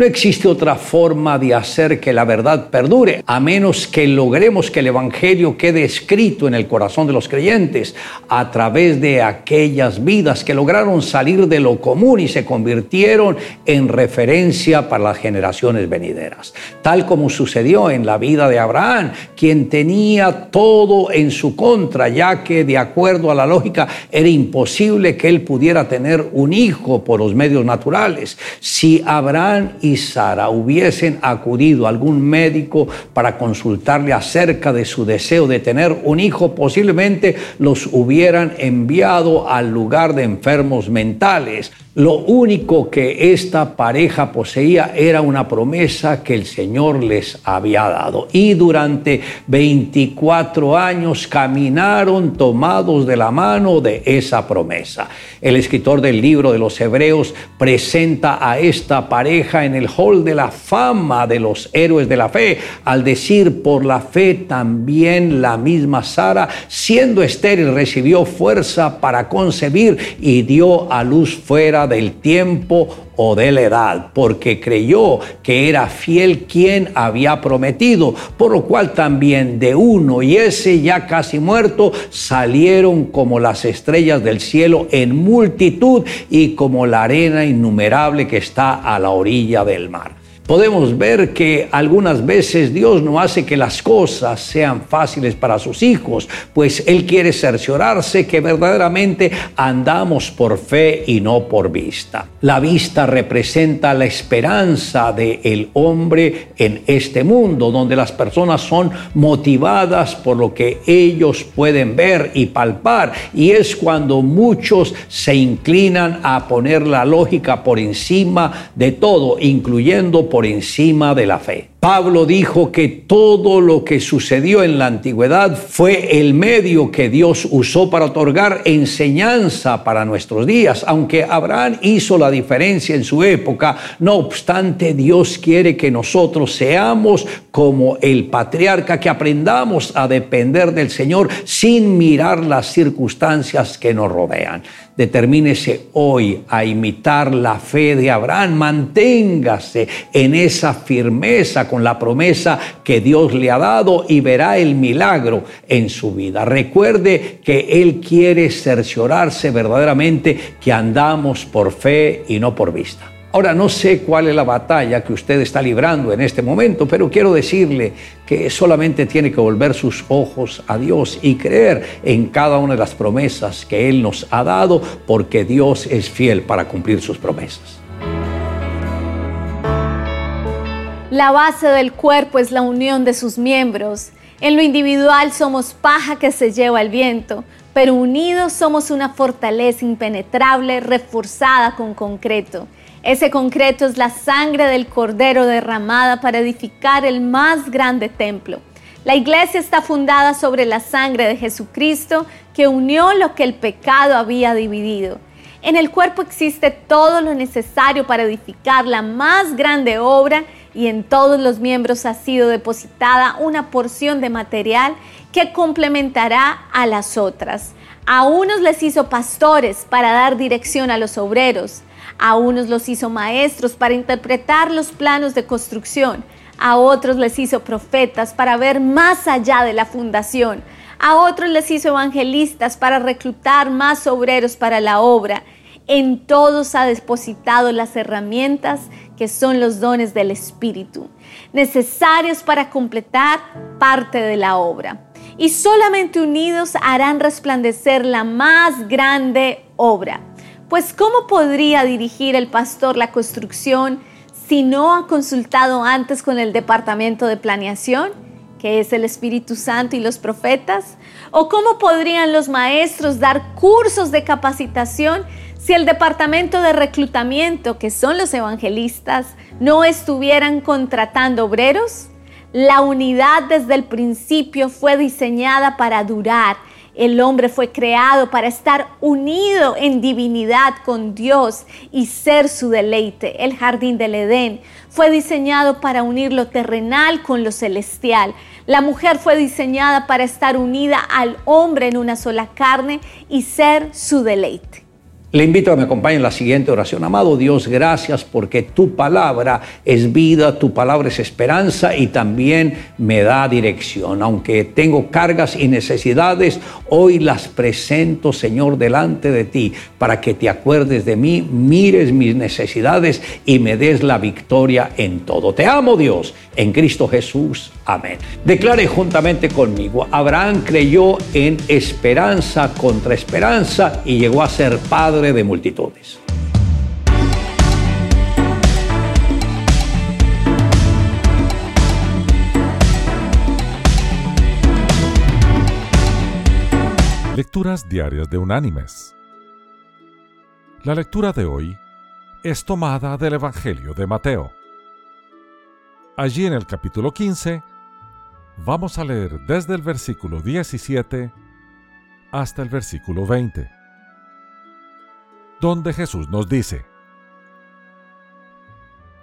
No existe otra forma de hacer que la verdad perdure, a menos que logremos que el Evangelio quede escrito en el corazón de los creyentes a través de aquellas vidas que lograron salir de lo común y se convirtieron en referencia para las generaciones venideras. Tal como sucedió en la vida de Abraham, quien tenía todo en su contra, ya que de acuerdo a la lógica era imposible que él pudiera tener un hijo por los medios naturales. Si Abraham Sara hubiesen acudido a algún médico para consultarle acerca de su deseo de tener un hijo, posiblemente los hubieran enviado al lugar de enfermos mentales. Lo único que esta pareja poseía era una promesa que el Señor les había dado. Y durante 24 años caminaron tomados de la mano de esa promesa. El escritor del libro de los Hebreos presenta a esta pareja en el hall de la fama de los héroes de la fe, al decir por la fe también la misma Sara, siendo estéril, recibió fuerza para concebir y dio a luz fuera del tiempo o de la edad, porque creyó que era fiel quien había prometido, por lo cual también de uno y ese ya casi muerto salieron como las estrellas del cielo en multitud y como la arena innumerable que está a la orilla del mar podemos ver que algunas veces Dios no hace que las cosas sean fáciles para sus hijos, pues Él quiere cerciorarse que verdaderamente andamos por fe y no por vista. La vista representa la esperanza del hombre en este mundo, donde las personas son motivadas por lo que ellos pueden ver y palpar, y es cuando muchos se inclinan a poner la lógica por encima de todo, incluyendo por encima de la fe. Pablo dijo que todo lo que sucedió en la antigüedad fue el medio que Dios usó para otorgar enseñanza para nuestros días. Aunque Abraham hizo la diferencia en su época, no obstante Dios quiere que nosotros seamos como el patriarca, que aprendamos a depender del Señor sin mirar las circunstancias que nos rodean. Determínese hoy a imitar la fe de Abraham, manténgase en esa firmeza con la promesa que Dios le ha dado y verá el milagro en su vida. Recuerde que Él quiere cerciorarse verdaderamente que andamos por fe y no por vista. Ahora no sé cuál es la batalla que usted está librando en este momento, pero quiero decirle que solamente tiene que volver sus ojos a Dios y creer en cada una de las promesas que Él nos ha dado, porque Dios es fiel para cumplir sus promesas. La base del cuerpo es la unión de sus miembros. En lo individual somos paja que se lleva el viento, pero unidos somos una fortaleza impenetrable reforzada con concreto. Ese concreto es la sangre del Cordero derramada para edificar el más grande templo. La iglesia está fundada sobre la sangre de Jesucristo que unió lo que el pecado había dividido. En el cuerpo existe todo lo necesario para edificar la más grande obra y en todos los miembros ha sido depositada una porción de material que complementará a las otras. A unos les hizo pastores para dar dirección a los obreros, a unos los hizo maestros para interpretar los planos de construcción, a otros les hizo profetas para ver más allá de la fundación, a otros les hizo evangelistas para reclutar más obreros para la obra. En todos ha depositado las herramientas que son los dones del Espíritu, necesarios para completar parte de la obra. Y solamente unidos harán resplandecer la más grande obra. Pues ¿cómo podría dirigir el pastor la construcción si no ha consultado antes con el departamento de planeación, que es el Espíritu Santo y los profetas? ¿O cómo podrían los maestros dar cursos de capacitación si el departamento de reclutamiento, que son los evangelistas, no estuvieran contratando obreros, la unidad desde el principio fue diseñada para durar. El hombre fue creado para estar unido en divinidad con Dios y ser su deleite. El jardín del Edén fue diseñado para unir lo terrenal con lo celestial. La mujer fue diseñada para estar unida al hombre en una sola carne y ser su deleite. Le invito a que me acompañe en la siguiente oración. Amado Dios, gracias porque tu palabra es vida, tu palabra es esperanza y también me da dirección. Aunque tengo cargas y necesidades, hoy las presento, Señor, delante de ti para que te acuerdes de mí, mires mis necesidades y me des la victoria en todo. Te amo, Dios, en Cristo Jesús. Amén. Declare juntamente conmigo, Abraham creyó en esperanza contra esperanza y llegó a ser padre de multitudes. Lecturas Diarias de Unánimes. La lectura de hoy es tomada del Evangelio de Mateo. Allí en el capítulo 15 vamos a leer desde el versículo 17 hasta el versículo 20, donde Jesús nos dice,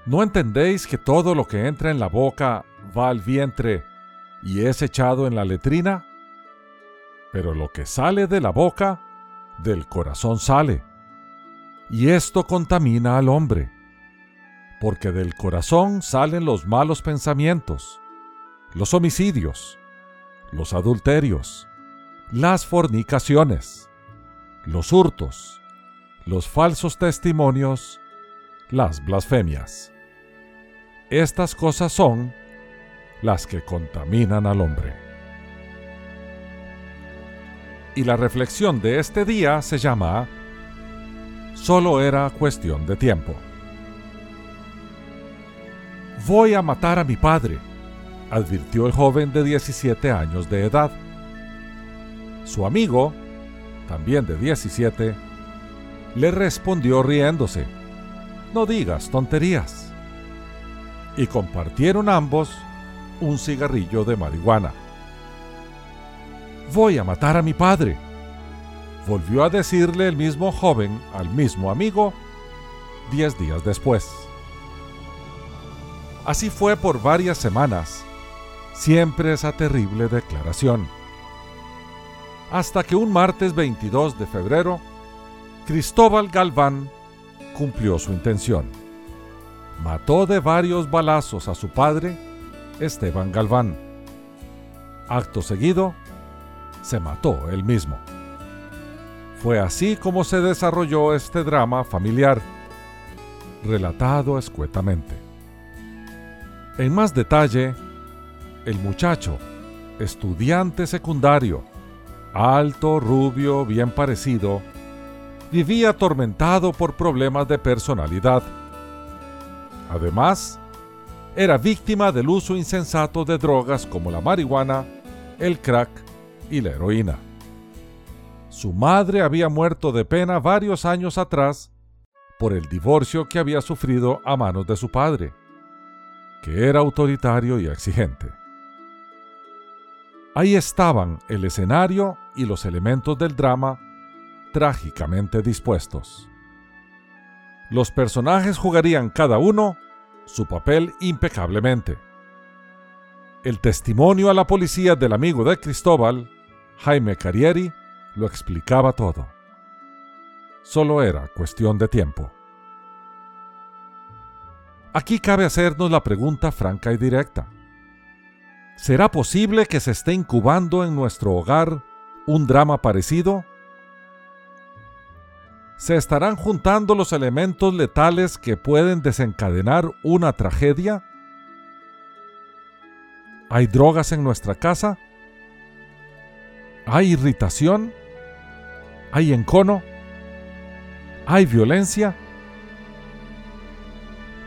¿No entendéis que todo lo que entra en la boca va al vientre y es echado en la letrina? Pero lo que sale de la boca, del corazón sale. Y esto contamina al hombre, porque del corazón salen los malos pensamientos, los homicidios, los adulterios, las fornicaciones, los hurtos, los falsos testimonios, las blasfemias. Estas cosas son las que contaminan al hombre. Y la reflexión de este día se llama Solo era cuestión de tiempo. Voy a matar a mi padre, advirtió el joven de 17 años de edad. Su amigo, también de 17, le respondió riéndose, No digas tonterías y compartieron ambos un cigarrillo de marihuana. Voy a matar a mi padre, volvió a decirle el mismo joven al mismo amigo diez días después. Así fue por varias semanas, siempre esa terrible declaración. Hasta que un martes 22 de febrero, Cristóbal Galván cumplió su intención mató de varios balazos a su padre, Esteban Galván. Acto seguido, se mató él mismo. Fue así como se desarrolló este drama familiar, relatado escuetamente. En más detalle, el muchacho, estudiante secundario, alto, rubio, bien parecido, vivía atormentado por problemas de personalidad Además, era víctima del uso insensato de drogas como la marihuana, el crack y la heroína. Su madre había muerto de pena varios años atrás por el divorcio que había sufrido a manos de su padre, que era autoritario y exigente. Ahí estaban el escenario y los elementos del drama trágicamente dispuestos. Los personajes jugarían cada uno su papel impecablemente. El testimonio a la policía del amigo de Cristóbal, Jaime Carrieri, lo explicaba todo. Solo era cuestión de tiempo. Aquí cabe hacernos la pregunta franca y directa. ¿Será posible que se esté incubando en nuestro hogar un drama parecido? Se estarán juntando los elementos letales que pueden desencadenar una tragedia? ¿Hay drogas en nuestra casa? ¿Hay irritación? ¿Hay encono? ¿Hay violencia?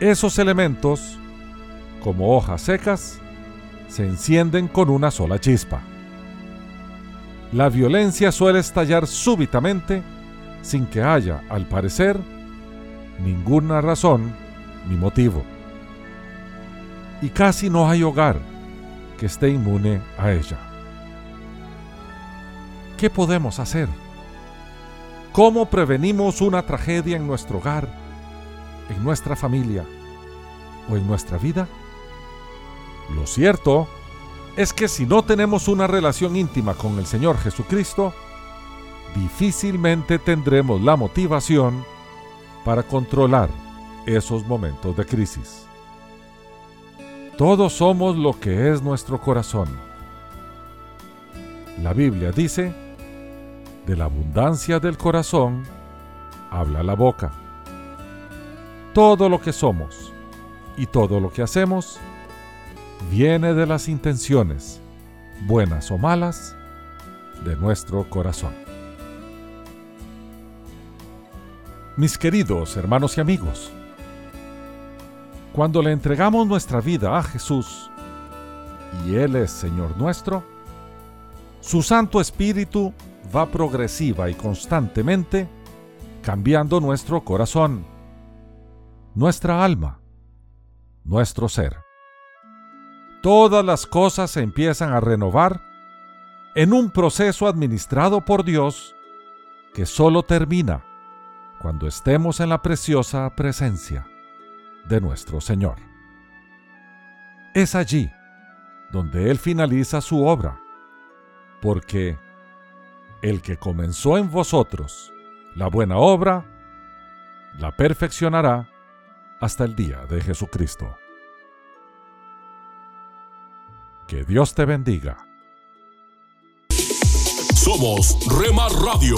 Esos elementos, como hojas secas, se encienden con una sola chispa. La violencia suele estallar súbitamente sin que haya, al parecer, ninguna razón ni motivo. Y casi no hay hogar que esté inmune a ella. ¿Qué podemos hacer? ¿Cómo prevenimos una tragedia en nuestro hogar, en nuestra familia o en nuestra vida? Lo cierto es que si no tenemos una relación íntima con el Señor Jesucristo, difícilmente tendremos la motivación para controlar esos momentos de crisis. Todos somos lo que es nuestro corazón. La Biblia dice, de la abundancia del corazón habla la boca. Todo lo que somos y todo lo que hacemos viene de las intenciones, buenas o malas, de nuestro corazón. Mis queridos hermanos y amigos, cuando le entregamos nuestra vida a Jesús y Él es Señor nuestro, su Santo Espíritu va progresiva y constantemente cambiando nuestro corazón, nuestra alma, nuestro ser. Todas las cosas se empiezan a renovar en un proceso administrado por Dios que solo termina cuando estemos en la preciosa presencia de nuestro Señor. Es allí donde Él finaliza su obra, porque el que comenzó en vosotros la buena obra, la perfeccionará hasta el día de Jesucristo. Que Dios te bendiga. Somos Rema Radio.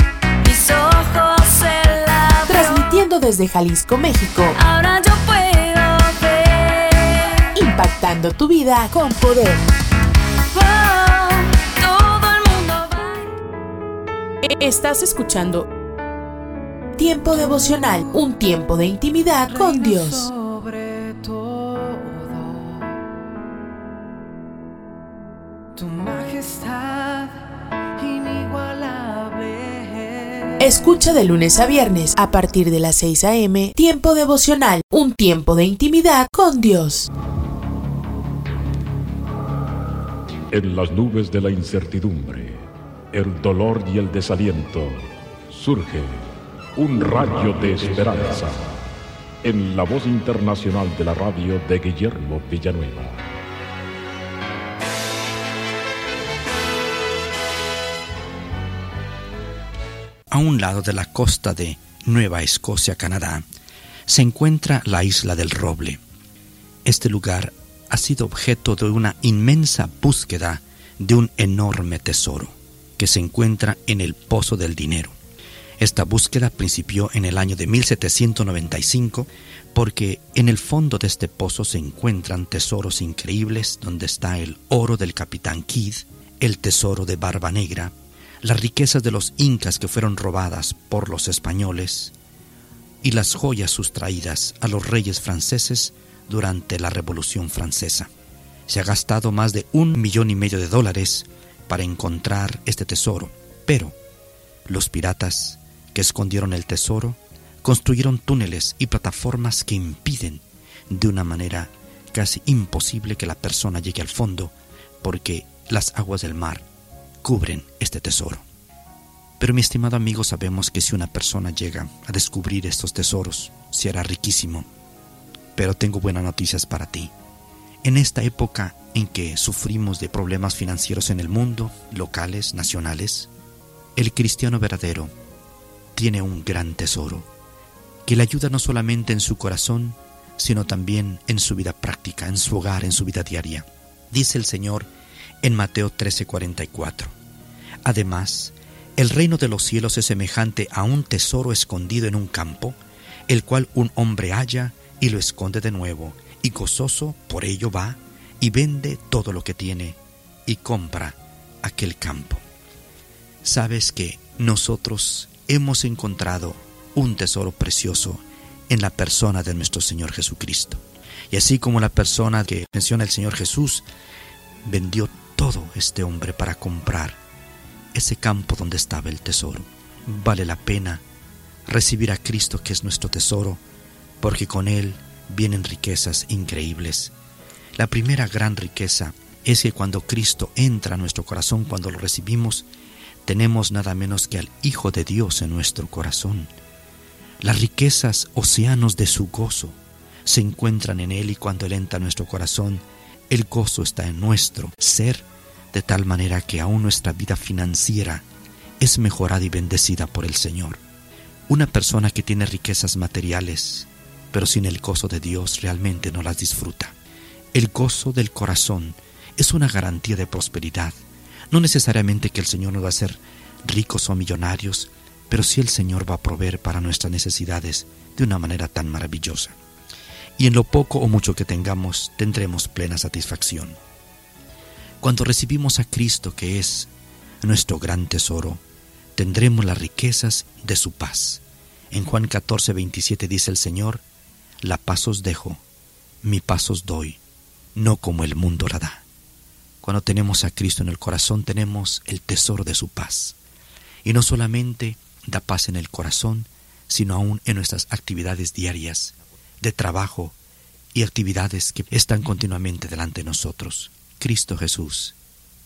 Transmitiendo desde Jalisco, México. Ahora yo puedo ver. Impactando tu vida con poder. Oh, todo el mundo va. Estás escuchando Tiempo devocional, un tiempo de intimidad con Dios. Escucha de lunes a viernes a partir de las 6 a.m. Tiempo devocional, un tiempo de intimidad con Dios. En las nubes de la incertidumbre, el dolor y el desaliento, surge un rayo de esperanza en la voz internacional de la radio de Guillermo Villanueva. A un lado de la costa de Nueva Escocia, Canadá, se encuentra la isla del Roble. Este lugar ha sido objeto de una inmensa búsqueda de un enorme tesoro que se encuentra en el Pozo del Dinero. Esta búsqueda principió en el año de 1795 porque en el fondo de este pozo se encuentran tesoros increíbles donde está el oro del capitán Kidd, el tesoro de Barba Negra, las riquezas de los incas que fueron robadas por los españoles y las joyas sustraídas a los reyes franceses durante la Revolución Francesa. Se ha gastado más de un millón y medio de dólares para encontrar este tesoro, pero los piratas que escondieron el tesoro construyeron túneles y plataformas que impiden de una manera casi imposible que la persona llegue al fondo porque las aguas del mar cubren este tesoro. Pero mi estimado amigo, sabemos que si una persona llega a descubrir estos tesoros, se hará riquísimo. Pero tengo buenas noticias para ti. En esta época en que sufrimos de problemas financieros en el mundo, locales, nacionales, el cristiano verdadero tiene un gran tesoro que le ayuda no solamente en su corazón, sino también en su vida práctica, en su hogar, en su vida diaria. Dice el Señor en Mateo 13:44. Además, el reino de los cielos es semejante a un tesoro escondido en un campo, el cual un hombre halla y lo esconde de nuevo, y gozoso por ello va y vende todo lo que tiene y compra aquel campo. Sabes que nosotros hemos encontrado un tesoro precioso en la persona de nuestro Señor Jesucristo. Y así como la persona que menciona el Señor Jesús vendió todo este hombre para comprar ese campo donde estaba el tesoro. Vale la pena recibir a Cristo que es nuestro tesoro, porque con Él vienen riquezas increíbles. La primera gran riqueza es que cuando Cristo entra a nuestro corazón, cuando lo recibimos, tenemos nada menos que al Hijo de Dios en nuestro corazón. Las riquezas, océanos de su gozo, se encuentran en Él y cuando Él entra a nuestro corazón, el gozo está en nuestro ser, de tal manera que aún nuestra vida financiera es mejorada y bendecida por el Señor. Una persona que tiene riquezas materiales, pero sin el gozo de Dios realmente no las disfruta. El gozo del corazón es una garantía de prosperidad. No necesariamente que el Señor nos va a hacer ricos o millonarios, pero sí el Señor va a proveer para nuestras necesidades de una manera tan maravillosa. Y en lo poco o mucho que tengamos tendremos plena satisfacción. Cuando recibimos a Cristo, que es nuestro gran tesoro, tendremos las riquezas de su paz. En Juan 14, 27 dice el Señor, La paz os dejo, mi paz os doy, no como el mundo la da. Cuando tenemos a Cristo en el corazón tenemos el tesoro de su paz. Y no solamente da paz en el corazón, sino aún en nuestras actividades diarias, de trabajo y actividades que están continuamente delante de nosotros. Cristo Jesús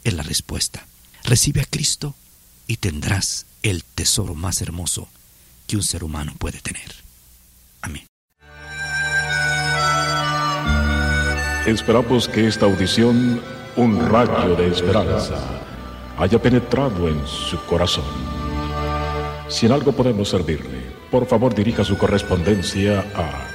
es la respuesta. Recibe a Cristo y tendrás el tesoro más hermoso que un ser humano puede tener. Amén. Esperamos que esta audición, un rayo de esperanza, haya penetrado en su corazón. Si en algo podemos servirle, por favor dirija su correspondencia a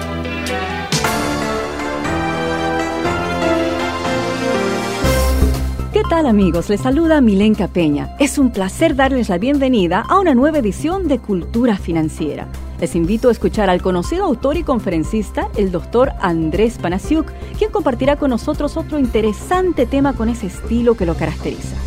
Tal amigos? Les saluda Milenka Peña. Es un placer darles la bienvenida a una nueva edición de Cultura Financiera. Les invito a escuchar al conocido autor y conferencista, el doctor Andrés Panasiuk, quien compartirá con nosotros otro interesante tema con ese estilo que lo caracteriza.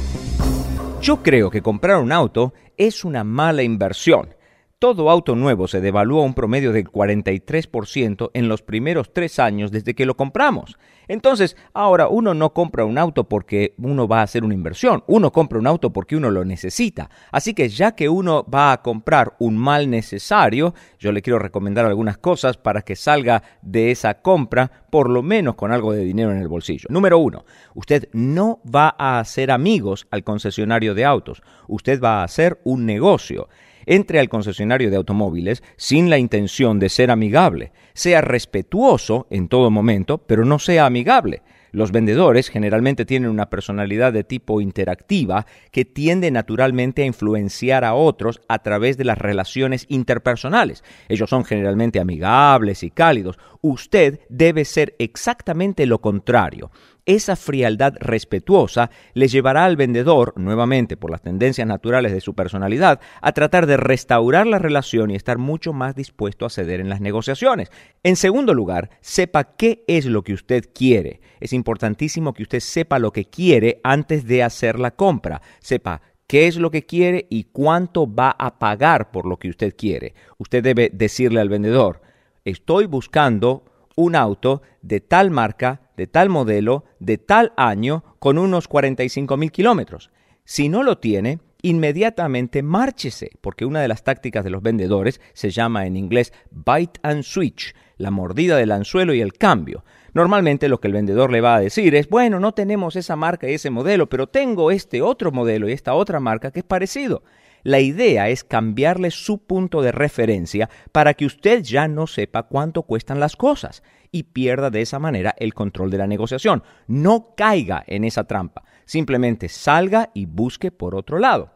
Yo creo que comprar un auto es una mala inversión. Todo auto nuevo se devalúa un promedio del 43% en los primeros tres años desde que lo compramos. Entonces, ahora uno no compra un auto porque uno va a hacer una inversión, uno compra un auto porque uno lo necesita. Así que ya que uno va a comprar un mal necesario, yo le quiero recomendar algunas cosas para que salga de esa compra por lo menos con algo de dinero en el bolsillo. Número uno, usted no va a hacer amigos al concesionario de autos, usted va a hacer un negocio entre al concesionario de automóviles sin la intención de ser amigable. Sea respetuoso en todo momento, pero no sea amigable. Los vendedores generalmente tienen una personalidad de tipo interactiva que tiende naturalmente a influenciar a otros a través de las relaciones interpersonales. Ellos son generalmente amigables y cálidos. Usted debe ser exactamente lo contrario. Esa frialdad respetuosa le llevará al vendedor, nuevamente por las tendencias naturales de su personalidad, a tratar de restaurar la relación y estar mucho más dispuesto a ceder en las negociaciones. En segundo lugar, sepa qué es lo que usted quiere. Es importantísimo que usted sepa lo que quiere antes de hacer la compra. Sepa qué es lo que quiere y cuánto va a pagar por lo que usted quiere. Usted debe decirle al vendedor, estoy buscando un auto de tal marca, de tal modelo, de tal año, con unos 45 mil kilómetros. Si no lo tiene, inmediatamente márchese, porque una de las tácticas de los vendedores se llama en inglés bite and switch, la mordida del anzuelo y el cambio. Normalmente lo que el vendedor le va a decir es, bueno, no tenemos esa marca y ese modelo, pero tengo este otro modelo y esta otra marca que es parecido. La idea es cambiarle su punto de referencia para que usted ya no sepa cuánto cuestan las cosas y pierda de esa manera el control de la negociación. No caiga en esa trampa, simplemente salga y busque por otro lado.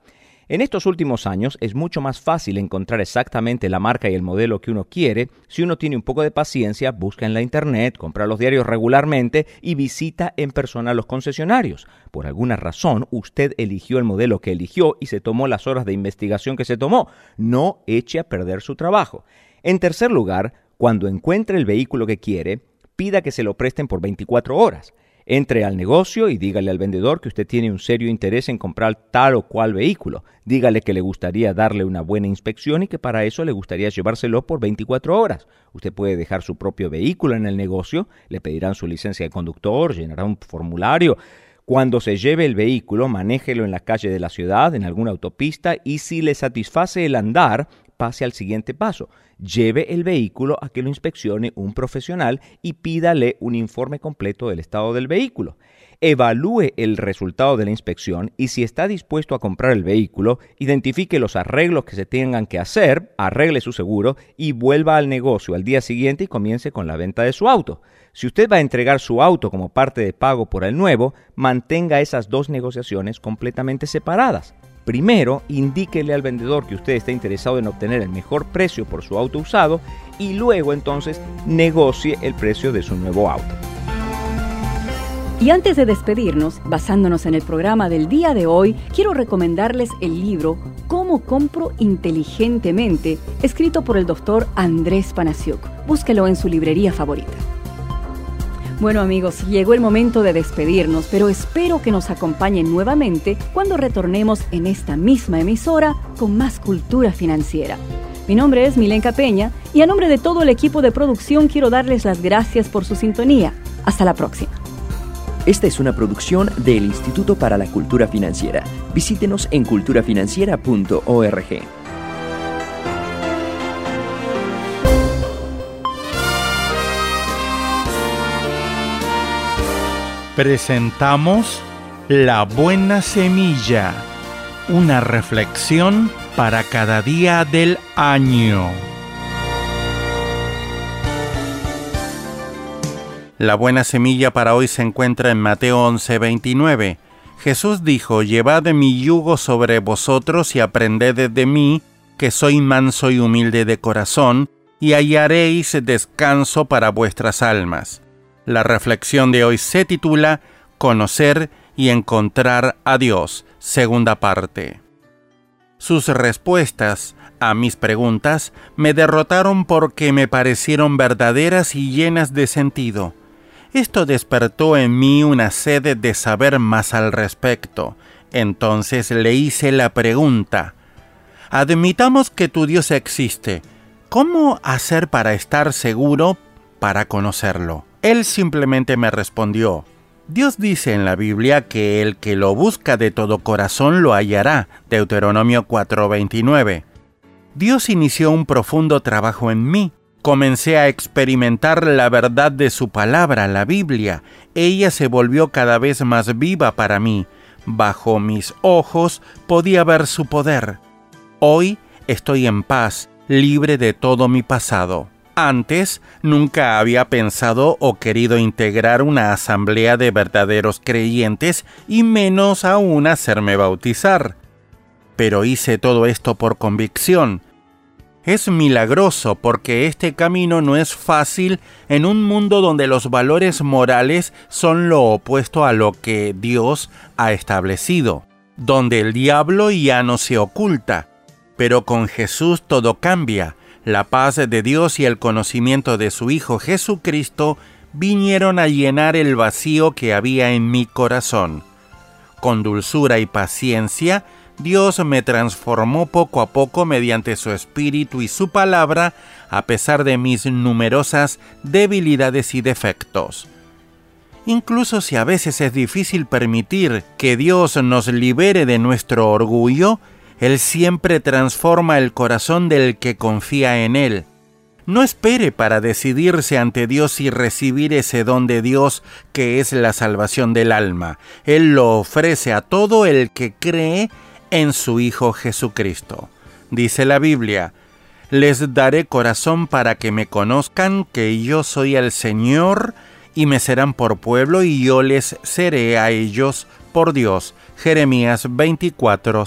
En estos últimos años es mucho más fácil encontrar exactamente la marca y el modelo que uno quiere si uno tiene un poco de paciencia, busca en la internet, compra los diarios regularmente y visita en persona los concesionarios. Por alguna razón, usted eligió el modelo que eligió y se tomó las horas de investigación que se tomó. No eche a perder su trabajo. En tercer lugar, cuando encuentre el vehículo que quiere, pida que se lo presten por 24 horas. Entre al negocio y dígale al vendedor que usted tiene un serio interés en comprar tal o cual vehículo. Dígale que le gustaría darle una buena inspección y que para eso le gustaría llevárselo por 24 horas. Usted puede dejar su propio vehículo en el negocio, le pedirán su licencia de conductor, llenará un formulario. Cuando se lleve el vehículo, manéjelo en la calle de la ciudad, en alguna autopista, y si le satisface el andar, pase al siguiente paso. Lleve el vehículo a que lo inspeccione un profesional y pídale un informe completo del estado del vehículo. Evalúe el resultado de la inspección y si está dispuesto a comprar el vehículo, identifique los arreglos que se tengan que hacer, arregle su seguro y vuelva al negocio al día siguiente y comience con la venta de su auto. Si usted va a entregar su auto como parte de pago por el nuevo, mantenga esas dos negociaciones completamente separadas. Primero, indíquele al vendedor que usted está interesado en obtener el mejor precio por su auto usado y luego entonces negocie el precio de su nuevo auto. Y antes de despedirnos, basándonos en el programa del día de hoy, quiero recomendarles el libro Cómo compro inteligentemente, escrito por el doctor Andrés Panasiuk. Búsquelo en su librería favorita. Bueno amigos, llegó el momento de despedirnos, pero espero que nos acompañen nuevamente cuando retornemos en esta misma emisora con más cultura financiera. Mi nombre es Milenka Peña y a nombre de todo el equipo de producción quiero darles las gracias por su sintonía. Hasta la próxima. Esta es una producción del Instituto para la Cultura Financiera. Visítenos en culturafinanciera.org. Presentamos La Buena Semilla, una reflexión para cada día del año. La buena semilla para hoy se encuentra en Mateo 11:29. Jesús dijo, Llevad mi yugo sobre vosotros y aprended de mí, que soy manso y humilde de corazón, y hallaréis descanso para vuestras almas. La reflexión de hoy se titula Conocer y encontrar a Dios, segunda parte. Sus respuestas a mis preguntas me derrotaron porque me parecieron verdaderas y llenas de sentido. Esto despertó en mí una sed de saber más al respecto. Entonces le hice la pregunta, admitamos que tu Dios existe, ¿cómo hacer para estar seguro para conocerlo? Él simplemente me respondió, Dios dice en la Biblia que el que lo busca de todo corazón lo hallará, Deuteronomio 4:29. Dios inició un profundo trabajo en mí, Comencé a experimentar la verdad de su palabra, la Biblia. Ella se volvió cada vez más viva para mí. Bajo mis ojos podía ver su poder. Hoy estoy en paz, libre de todo mi pasado. Antes nunca había pensado o querido integrar una asamblea de verdaderos creyentes y menos aún hacerme bautizar. Pero hice todo esto por convicción es milagroso porque este camino no es fácil en un mundo donde los valores morales son lo opuesto a lo que Dios ha establecido, donde el diablo ya no se oculta. Pero con Jesús todo cambia. La paz de Dios y el conocimiento de su Hijo Jesucristo vinieron a llenar el vacío que había en mi corazón. Con dulzura y paciencia, Dios me transformó poco a poco mediante su espíritu y su palabra, a pesar de mis numerosas debilidades y defectos. Incluso si a veces es difícil permitir que Dios nos libere de nuestro orgullo, Él siempre transforma el corazón del que confía en Él. No espere para decidirse ante Dios y recibir ese don de Dios que es la salvación del alma. Él lo ofrece a todo el que cree en su Hijo Jesucristo. Dice la Biblia, les daré corazón para que me conozcan que yo soy el Señor y me serán por pueblo y yo les seré a ellos por Dios. Jeremías 24,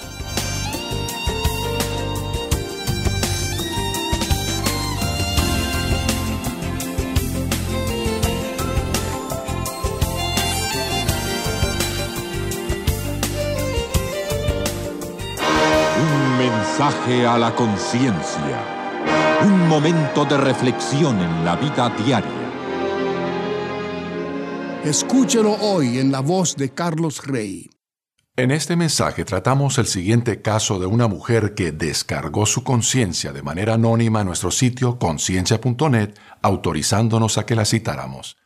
mensaje a la conciencia un momento de reflexión en la vida diaria. Escúchelo hoy en la voz de Carlos Rey. En este mensaje tratamos el siguiente caso de una mujer que descargó su conciencia de manera anónima en nuestro sitio conciencia.net, autorizándonos a que la citáramos.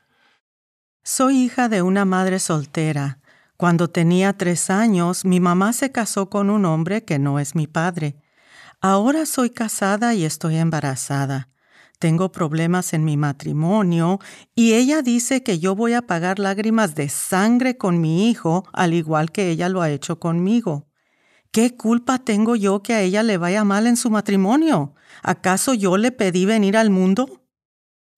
Soy hija de una madre soltera. Cuando tenía tres años, mi mamá se casó con un hombre que no es mi padre. Ahora soy casada y estoy embarazada. tengo problemas en mi matrimonio y ella dice que yo voy a pagar lágrimas de sangre con mi hijo, al igual que ella lo ha hecho conmigo. ¿Qué culpa tengo yo que a ella le vaya mal en su matrimonio? ¿Acaso yo le pedí venir al mundo?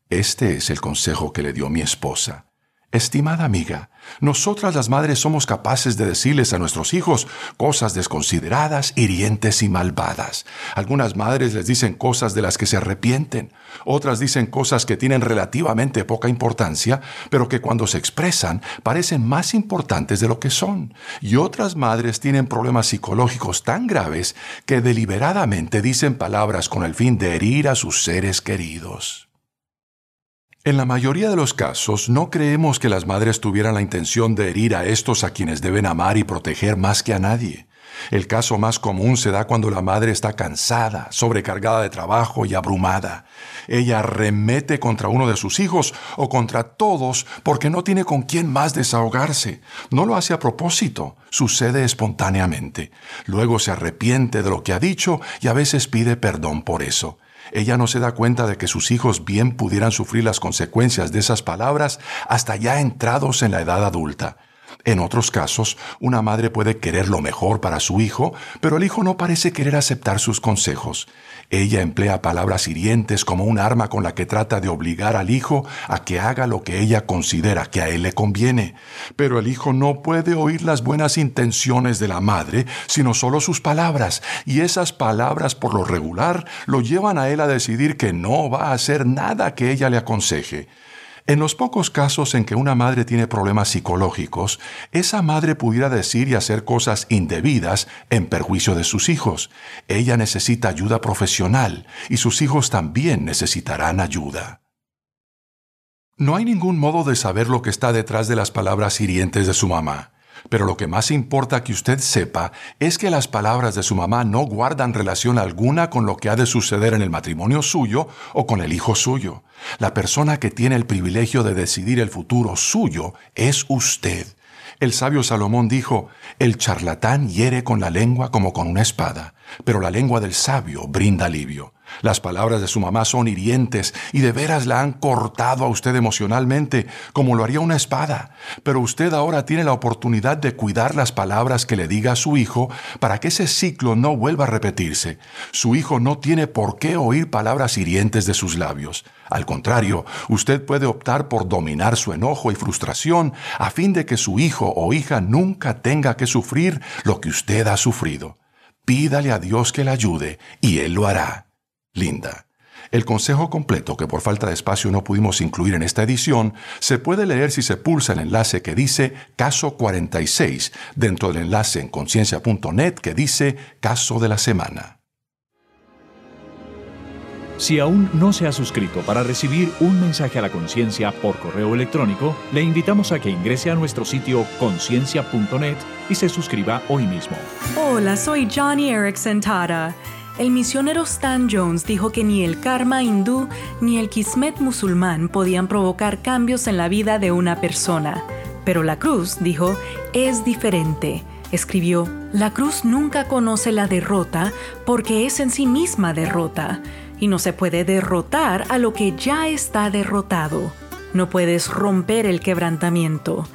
Este es el consejo que le dio mi esposa. Estimada amiga, nosotras las madres somos capaces de decirles a nuestros hijos cosas desconsideradas, hirientes y malvadas. Algunas madres les dicen cosas de las que se arrepienten, otras dicen cosas que tienen relativamente poca importancia, pero que cuando se expresan parecen más importantes de lo que son. Y otras madres tienen problemas psicológicos tan graves que deliberadamente dicen palabras con el fin de herir a sus seres queridos. En la mayoría de los casos, no creemos que las madres tuvieran la intención de herir a estos a quienes deben amar y proteger más que a nadie. El caso más común se da cuando la madre está cansada, sobrecargada de trabajo y abrumada. Ella remete contra uno de sus hijos o contra todos porque no tiene con quién más desahogarse. No lo hace a propósito, sucede espontáneamente. Luego se arrepiente de lo que ha dicho y a veces pide perdón por eso. Ella no se da cuenta de que sus hijos bien pudieran sufrir las consecuencias de esas palabras hasta ya entrados en la edad adulta. En otros casos, una madre puede querer lo mejor para su hijo, pero el hijo no parece querer aceptar sus consejos. Ella emplea palabras hirientes como un arma con la que trata de obligar al hijo a que haga lo que ella considera que a él le conviene. Pero el hijo no puede oír las buenas intenciones de la madre, sino solo sus palabras, y esas palabras por lo regular lo llevan a él a decidir que no va a hacer nada que ella le aconseje. En los pocos casos en que una madre tiene problemas psicológicos, esa madre pudiera decir y hacer cosas indebidas en perjuicio de sus hijos. Ella necesita ayuda profesional y sus hijos también necesitarán ayuda. No hay ningún modo de saber lo que está detrás de las palabras hirientes de su mamá. Pero lo que más importa que usted sepa es que las palabras de su mamá no guardan relación alguna con lo que ha de suceder en el matrimonio suyo o con el hijo suyo. La persona que tiene el privilegio de decidir el futuro suyo es usted. El sabio Salomón dijo, el charlatán hiere con la lengua como con una espada, pero la lengua del sabio brinda alivio. Las palabras de su mamá son hirientes y de veras la han cortado a usted emocionalmente como lo haría una espada. Pero usted ahora tiene la oportunidad de cuidar las palabras que le diga a su hijo para que ese ciclo no vuelva a repetirse. Su hijo no tiene por qué oír palabras hirientes de sus labios. Al contrario, usted puede optar por dominar su enojo y frustración a fin de que su hijo o hija nunca tenga que sufrir lo que usted ha sufrido. Pídale a Dios que le ayude y Él lo hará linda. El consejo completo que por falta de espacio no pudimos incluir en esta edición se puede leer si se pulsa el enlace que dice Caso 46 dentro del enlace en conciencia.net que dice Caso de la Semana. Si aún no se ha suscrito para recibir un mensaje a la conciencia por correo electrónico, le invitamos a que ingrese a nuestro sitio conciencia.net y se suscriba hoy mismo. Hola, soy Johnny Erickson Tara. El misionero Stan Jones dijo que ni el karma hindú ni el kismet musulmán podían provocar cambios en la vida de una persona. Pero la cruz, dijo, es diferente. Escribió, la cruz nunca conoce la derrota porque es en sí misma derrota, y no se puede derrotar a lo que ya está derrotado. No puedes romper el quebrantamiento.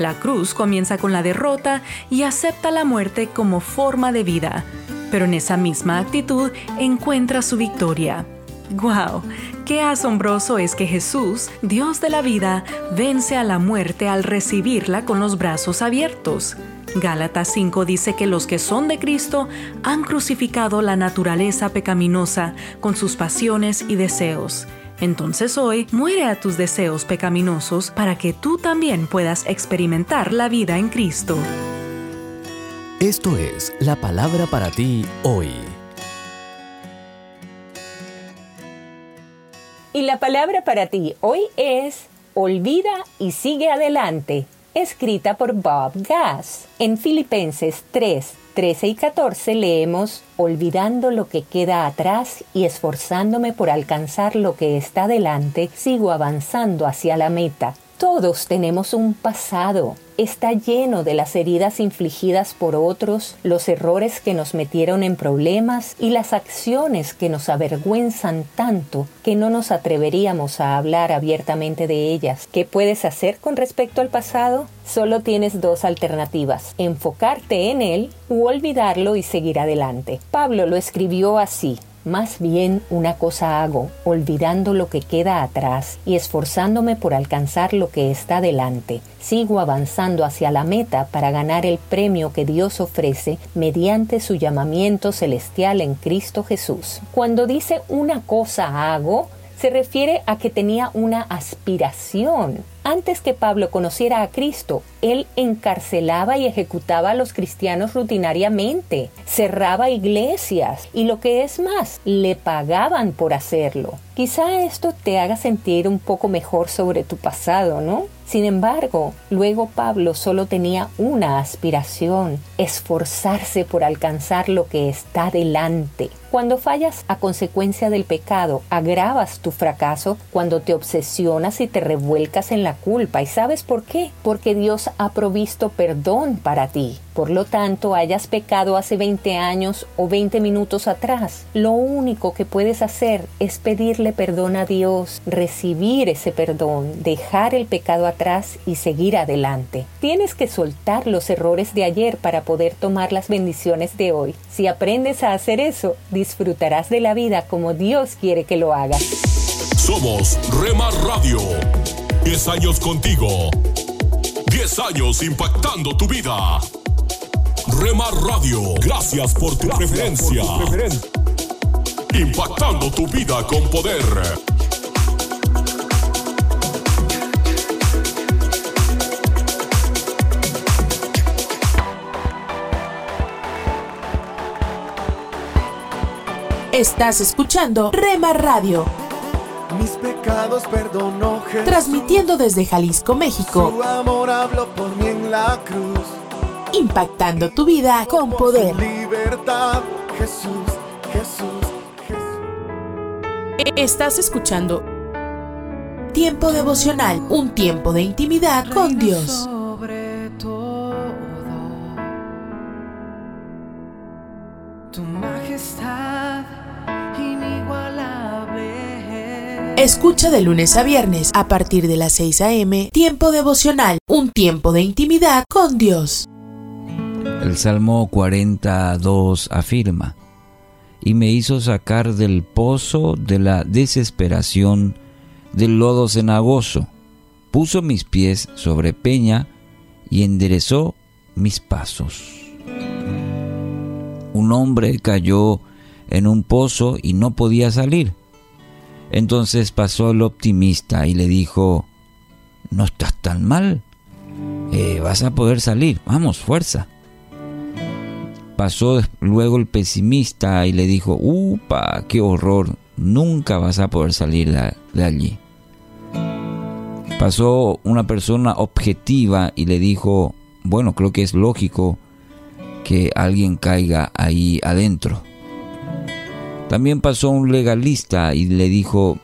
La cruz comienza con la derrota y acepta la muerte como forma de vida pero en esa misma actitud encuentra su victoria. ¡Guau! ¡Qué asombroso es que Jesús, Dios de la vida, vence a la muerte al recibirla con los brazos abiertos! Gálatas 5 dice que los que son de Cristo han crucificado la naturaleza pecaminosa con sus pasiones y deseos. Entonces hoy muere a tus deseos pecaminosos para que tú también puedas experimentar la vida en Cristo. Esto es la palabra para ti hoy. Y la palabra para ti hoy es Olvida y sigue adelante, escrita por Bob Gass. En Filipenses 3, 13 y 14 leemos, Olvidando lo que queda atrás y esforzándome por alcanzar lo que está delante, sigo avanzando hacia la meta Todos tenemos un pasado. Está lleno de las heridas infligidas por otros, los errores que nos metieron en problemas y las acciones que nos avergüenzan tanto que no nos atreveríamos a hablar abiertamente de ellas. ¿Qué puedes hacer con respecto al pasado? Solo tienes dos alternativas, enfocarte en él u olvidarlo y seguir adelante. Pablo lo escribió así. Más bien una cosa hago, olvidando lo que queda atrás y esforzándome por alcanzar lo que está delante. Sigo avanzando hacia la meta para ganar el premio que Dios ofrece mediante su llamamiento celestial en Cristo Jesús. Cuando dice una cosa hago, se refiere a que tenía una aspiración. Antes que Pablo conociera a Cristo, él encarcelaba y ejecutaba a los cristianos rutinariamente, cerraba iglesias y lo que es más, le pagaban por hacerlo. Quizá esto te haga sentir un poco mejor sobre tu pasado, ¿no? Sin embargo, luego Pablo solo tenía una aspiración, esforzarse por alcanzar lo que está delante. Cuando fallas a consecuencia del pecado, agravas tu fracaso cuando te obsesionas y te revuelcas en la culpa. ¿Y sabes por qué? Porque Dios ha provisto perdón para ti. Por lo tanto, hayas pecado hace 20 años o 20 minutos atrás, lo único que puedes hacer es pedirle perdón a Dios, recibir ese perdón, dejar el pecado atrás y seguir adelante. Tienes que soltar los errores de ayer para poder tomar las bendiciones de hoy. Si aprendes a hacer eso, disfrutarás de la vida como Dios quiere que lo hagas. Somos Remar Radio. 10 años contigo. 10 años impactando tu vida. Remar Radio, gracias por tu preferencia. Impactando tu vida con poder. Estás escuchando Rema Radio. Mis pecados perdonó Jesús. Transmitiendo desde Jalisco, México. Su amor habló por mí en la cruz. Impactando tu vida con poder. Libertad, Jesús, Jesús, Jesús. Estás escuchando Tiempo devocional, un tiempo de intimidad con Dios. Sobre todo, tu majestad inigualable. Escucha de lunes a viernes a partir de las 6 a.m. Tiempo devocional, un tiempo de intimidad con Dios. El Salmo 42 afirma, y me hizo sacar del pozo de la desesperación del lodo cenagoso, puso mis pies sobre peña y enderezó mis pasos. Un hombre cayó en un pozo y no podía salir. Entonces pasó el optimista y le dijo, no estás tan mal, eh, vas a poder salir, vamos, fuerza. Pasó luego el pesimista y le dijo, ¡upa! ¡Qué horror! Nunca vas a poder salir de allí. Pasó una persona objetiva y le dijo, bueno, creo que es lógico que alguien caiga ahí adentro. También pasó un legalista y le dijo,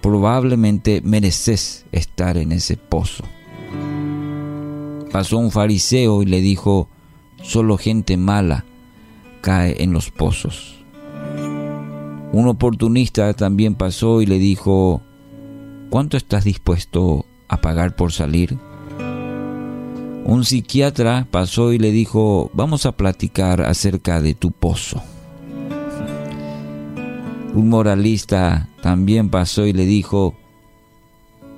probablemente mereces estar en ese pozo. Pasó un fariseo y le dijo, solo gente mala cae en los pozos. Un oportunista también pasó y le dijo, ¿cuánto estás dispuesto a pagar por salir? Un psiquiatra pasó y le dijo, vamos a platicar acerca de tu pozo. Un moralista también pasó y le dijo,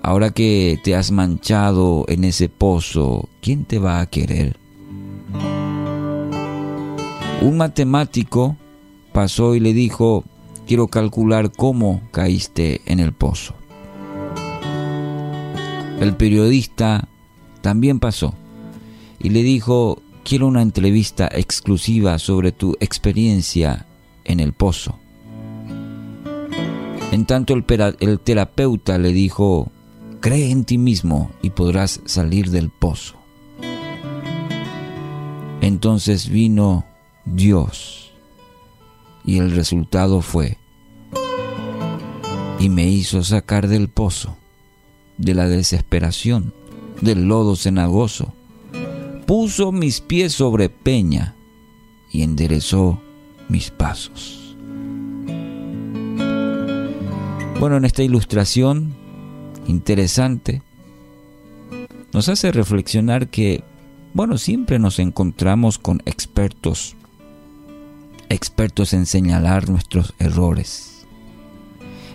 ahora que te has manchado en ese pozo, ¿quién te va a querer? Un matemático pasó y le dijo, quiero calcular cómo caíste en el pozo. El periodista también pasó y le dijo, quiero una entrevista exclusiva sobre tu experiencia en el pozo. En tanto el, terapeuta le dijo, cree en ti mismo y podrás salir del pozo. Entonces vino Dios y el resultado fue, y me hizo sacar del pozo de la desesperación, del lodo cenagoso. Puso mis pies sobre peña y enderezó mis pasos. Bueno, en esta ilustración interesante nos hace reflexionar que, bueno, siempre nos encontramos con expertos, expertos en señalar nuestros errores,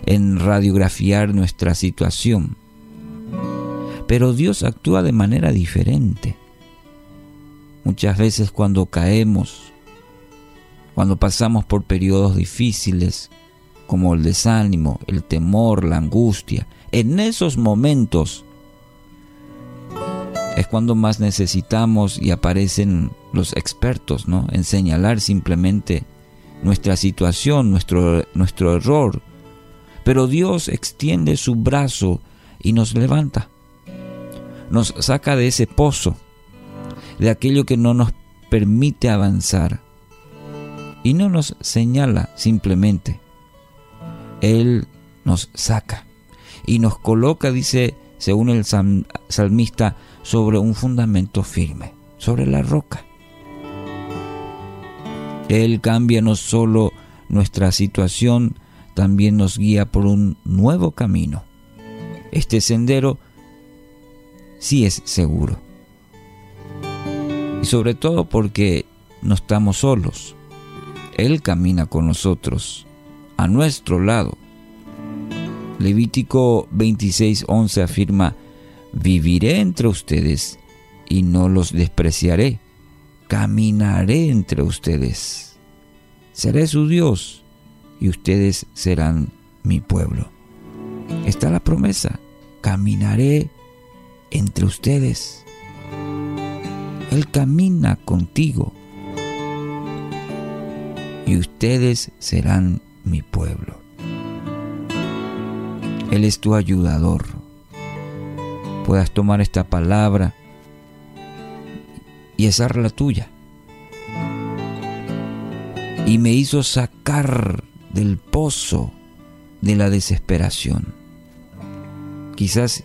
en radiografiar nuestra situación. Pero Dios actúa de manera diferente. Muchas veces cuando caemos, cuando pasamos por periodos difíciles, como el desánimo, el temor, la angustia, en esos momentos es cuando más necesitamos y aparecen los expertos, ¿no? En señalar simplemente nuestra situación, nuestro, nuestro error. Pero Dios extiende su brazo y nos levanta. Nos saca de ese pozo, de aquello que no nos permite avanzar. Y no nos señala simplemente. Él nos saca y nos coloca, dice, según el salmista, sobre un fundamento firme, sobre la roca. Él cambia no solo nuestra situación, también nos guía por un nuevo camino. Este sendero sí es seguro. Y sobre todo porque no estamos solos. Él camina con nosotros, a nuestro lado. Levítico 26:11 afirma, viviré entre ustedes y no los despreciaré, caminaré entre ustedes. Seré su Dios y ustedes serán mi pueblo. Está la promesa, caminaré entre ustedes. Él camina contigo y ustedes serán mi pueblo. Él es tu ayudador. Puedas tomar esta palabra y la tuya. Y me hizo sacar del pozo de la desesperación. Quizás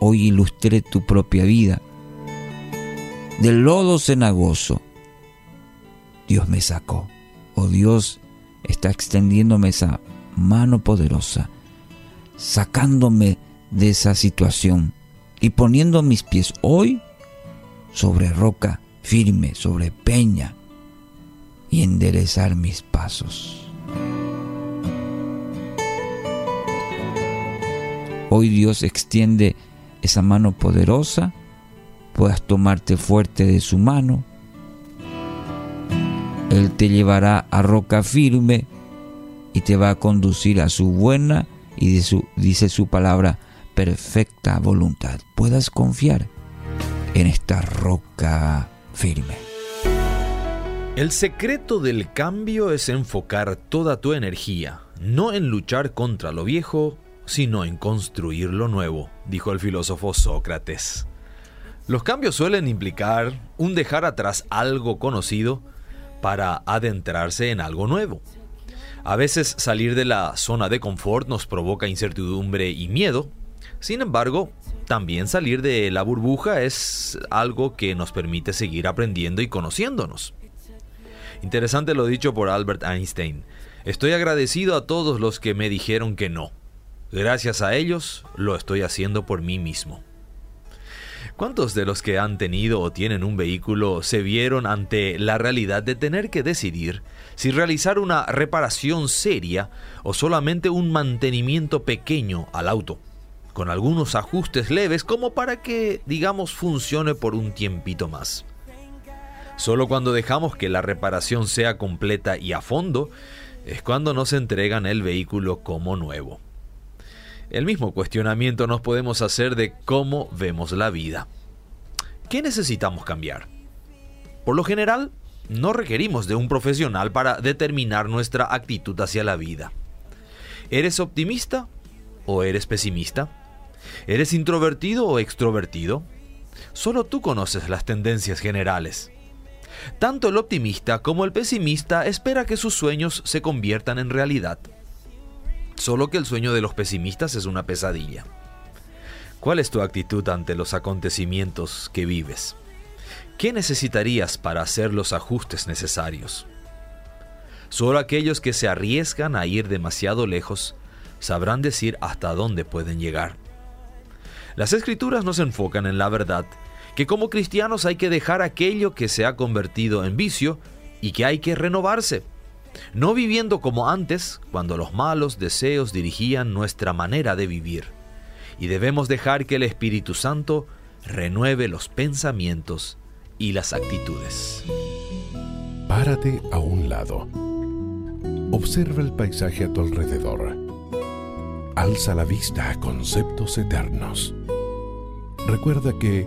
hoy ilustré tu propia vida. Del lodo cenagoso, Dios me sacó. O oh Dios está extendiéndome esa mano poderosa sacándome de esa situación y poniendo mis pies hoy sobre roca firme, sobre peña y enderezar mis pasos. Hoy Dios extiende esa mano poderosa, puedas tomarte fuerte de su mano. Él te llevará a roca firme y te va a conducir a su buena y dice su palabra, perfecta voluntad. Puedas confiar en esta roca firme. El secreto del cambio es enfocar toda tu energía, no en luchar contra lo viejo, sino en construir lo nuevo, dijo el filósofo Sócrates. Los cambios suelen implicar un dejar atrás algo conocido para adentrarse en algo nuevo. A veces salir de la zona de confort nos provoca incertidumbre y miedo. Sin embargo, también salir de la burbuja es algo que nos permite seguir aprendiendo y conociéndonos. Interesante lo dicho por Albert Einstein. Estoy agradecido a todos los que me dijeron que no. Gracias a ellos lo estoy haciendo por mí mismo. ¿Cuántos de los que han tenido o tienen un vehículo se vieron ante la realidad de tener que decidir si realizar una reparación seria o solamente un mantenimiento pequeño al auto, con algunos ajustes leves como para que, digamos, funcione por un tiempito más? Solo cuando dejamos que la reparación sea completa y a fondo, es cuando nos entregan el vehículo como nuevo. El mismo cuestionamiento nos podemos hacer de cómo vemos la vida. ¿Qué necesitamos cambiar? Por lo general, no requerimos de un profesional para determinar nuestra actitud hacia la vida. ¿Eres optimista o eres pesimista? ¿Eres introvertido o extrovertido? Solo tú conoces las tendencias generales. Tanto el optimista como el pesimista espera que sus sueños se conviertan en realidad. Solo que el sueño de los pesimistas es una pesadilla. ¿Cuál es tu actitud ante los acontecimientos que vives? ¿Qué necesitarías para hacer los ajustes necesarios? Solo aquellos que se arriesgan a ir demasiado lejos sabrán decir hasta dónde pueden llegar. Las escrituras nos enfocan en la verdad que como cristianos hay que dejar aquello que se ha convertido en vicio y que hay que renovarse, no viviendo como antes, cuando los malos deseos dirigían nuestra manera de vivir. Y debemos dejar que el Espíritu Santo renueve los pensamientos y las actitudes. Párate a un lado. Observa el paisaje a tu alrededor. Alza la vista a conceptos eternos. Recuerda que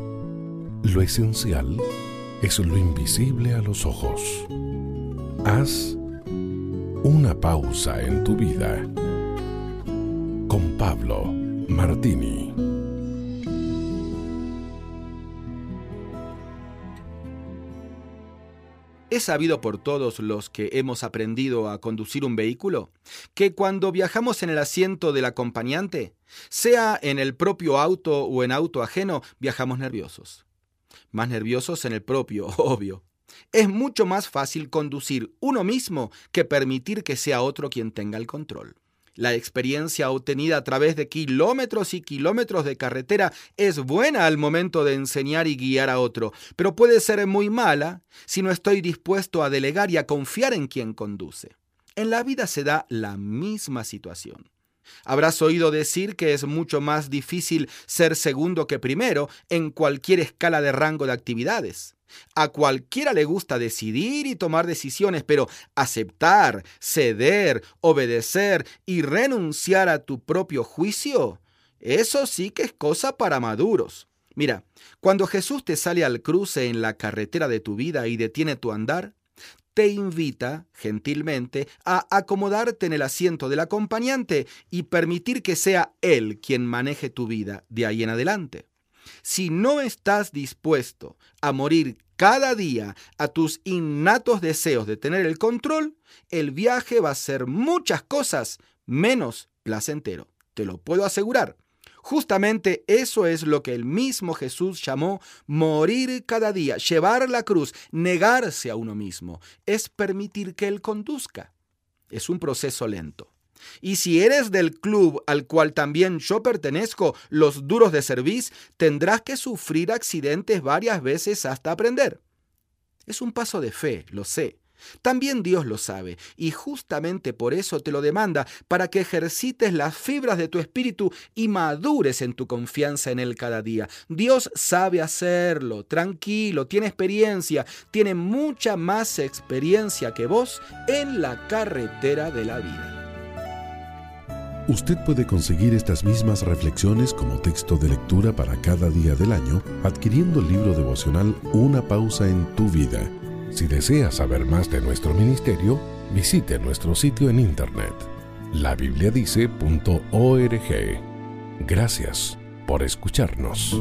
lo esencial es lo invisible a los ojos. Haz una pausa en tu vida. Con Pablo Martini. ¿Es sabido por todos los que hemos aprendido a conducir un vehículo que cuando viajamos en el asiento del acompañante, sea en el propio auto o en auto ajeno, viajamos nerviosos? Más nerviosos en el propio, obvio. Es mucho más fácil conducir uno mismo que permitir que sea otro quien tenga el control. La experiencia obtenida a través de kilómetros y kilómetros de carretera es buena al momento de enseñar y guiar a otro, pero puede ser muy mala si no estoy dispuesto a delegar y a confiar en quien conduce. En la vida se da la misma situación. Habrás oído decir que es mucho más difícil ser segundo que primero en cualquier escala de rango de actividades. A cualquiera le gusta decidir y tomar decisiones, pero aceptar, ceder, obedecer y renunciar a tu propio juicio, eso sí que es cosa para maduros. Mira, cuando Jesús te sale al cruce en la carretera de tu vida y detiene tu andar, te invita, gentilmente, a acomodarte en el asiento del acompañante y permitir que sea Él quien maneje tu vida de ahí en adelante. Si no estás dispuesto a morir cada día a tus innatos deseos de tener el control, el viaje va a ser muchas cosas menos placentero. Te lo puedo asegurar. Justamente eso es lo que el mismo Jesús llamó morir cada día, llevar la cruz, negarse a uno mismo, es permitir que Él conduzca. Es un proceso lento. Y si eres del club al cual también yo pertenezco, los duros de servicio, tendrás que sufrir accidentes varias veces hasta aprender. Es un paso de fe, lo sé. También Dios lo sabe, y justamente por eso te lo demanda, para que ejercites las fibras de tu espíritu y madures en tu confianza en Él cada día. Dios sabe hacerlo, tranquilo, tiene experiencia, tiene mucha más experiencia que vos en la carretera de la vida. Usted puede conseguir estas mismas reflexiones como texto de lectura para cada día del año adquiriendo el libro devocional Una pausa en tu vida. Si desea saber más de nuestro ministerio, visite nuestro sitio en internet labibliadice.org. Gracias por escucharnos.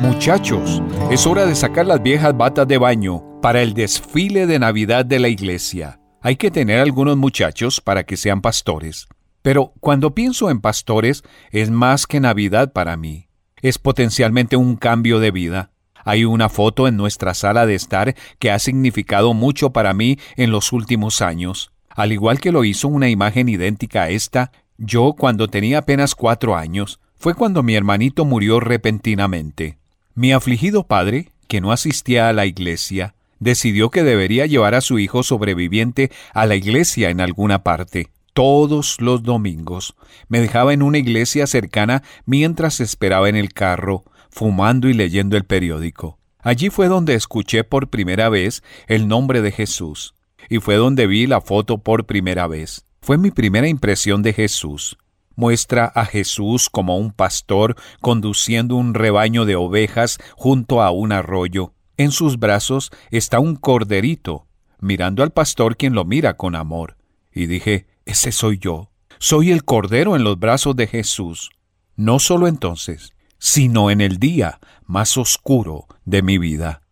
Muchachos, es hora de sacar las viejas batas de baño para el desfile de Navidad de la iglesia. Hay que tener algunos muchachos para que sean pastores. Pero cuando pienso en pastores, es más que Navidad para mí. Es potencialmente un cambio de vida. Hay una foto en nuestra sala de estar que ha significado mucho para mí en los últimos años. Al igual que lo hizo una imagen idéntica a esta, yo cuando tenía apenas cuatro años, fue cuando mi hermanito murió repentinamente. Mi afligido padre, que no asistía a la iglesia, decidió que debería llevar a su hijo sobreviviente a la iglesia en alguna parte. Todos los domingos me dejaba en una iglesia cercana mientras esperaba en el carro, fumando y leyendo el periódico. Allí fue donde escuché por primera vez el nombre de Jesús, y fue donde vi la foto por primera vez. Fue mi primera impresión de Jesús. Muestra a Jesús como un pastor conduciendo un rebaño de ovejas junto a un arroyo. En sus brazos está un corderito, mirando al pastor quien lo mira con amor. Y dije, ese soy yo. Soy el cordero en los brazos de Jesús. No solo entonces, sino en el día más oscuro de mi vida.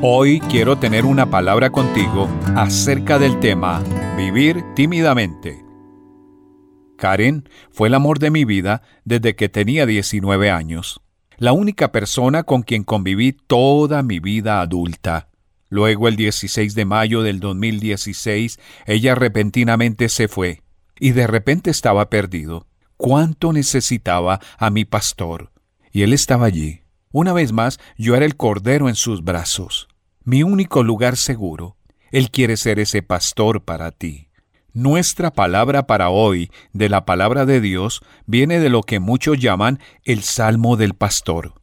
Hoy quiero tener una palabra contigo acerca del tema vivir tímidamente. Karen fue el amor de mi vida desde que tenía 19 años, la única persona con quien conviví toda mi vida adulta. Luego, el 16 de mayo del 2016, ella repentinamente se fue, y de repente estaba perdido. Cuánto necesitaba a mi pastor. Y él estaba allí. Una vez más, yo era el cordero en sus brazos, mi único lugar seguro. Él quiere ser ese pastor para ti. Nuestra palabra para hoy de la palabra de Dios viene de lo que muchos llaman el Salmo del Pastor.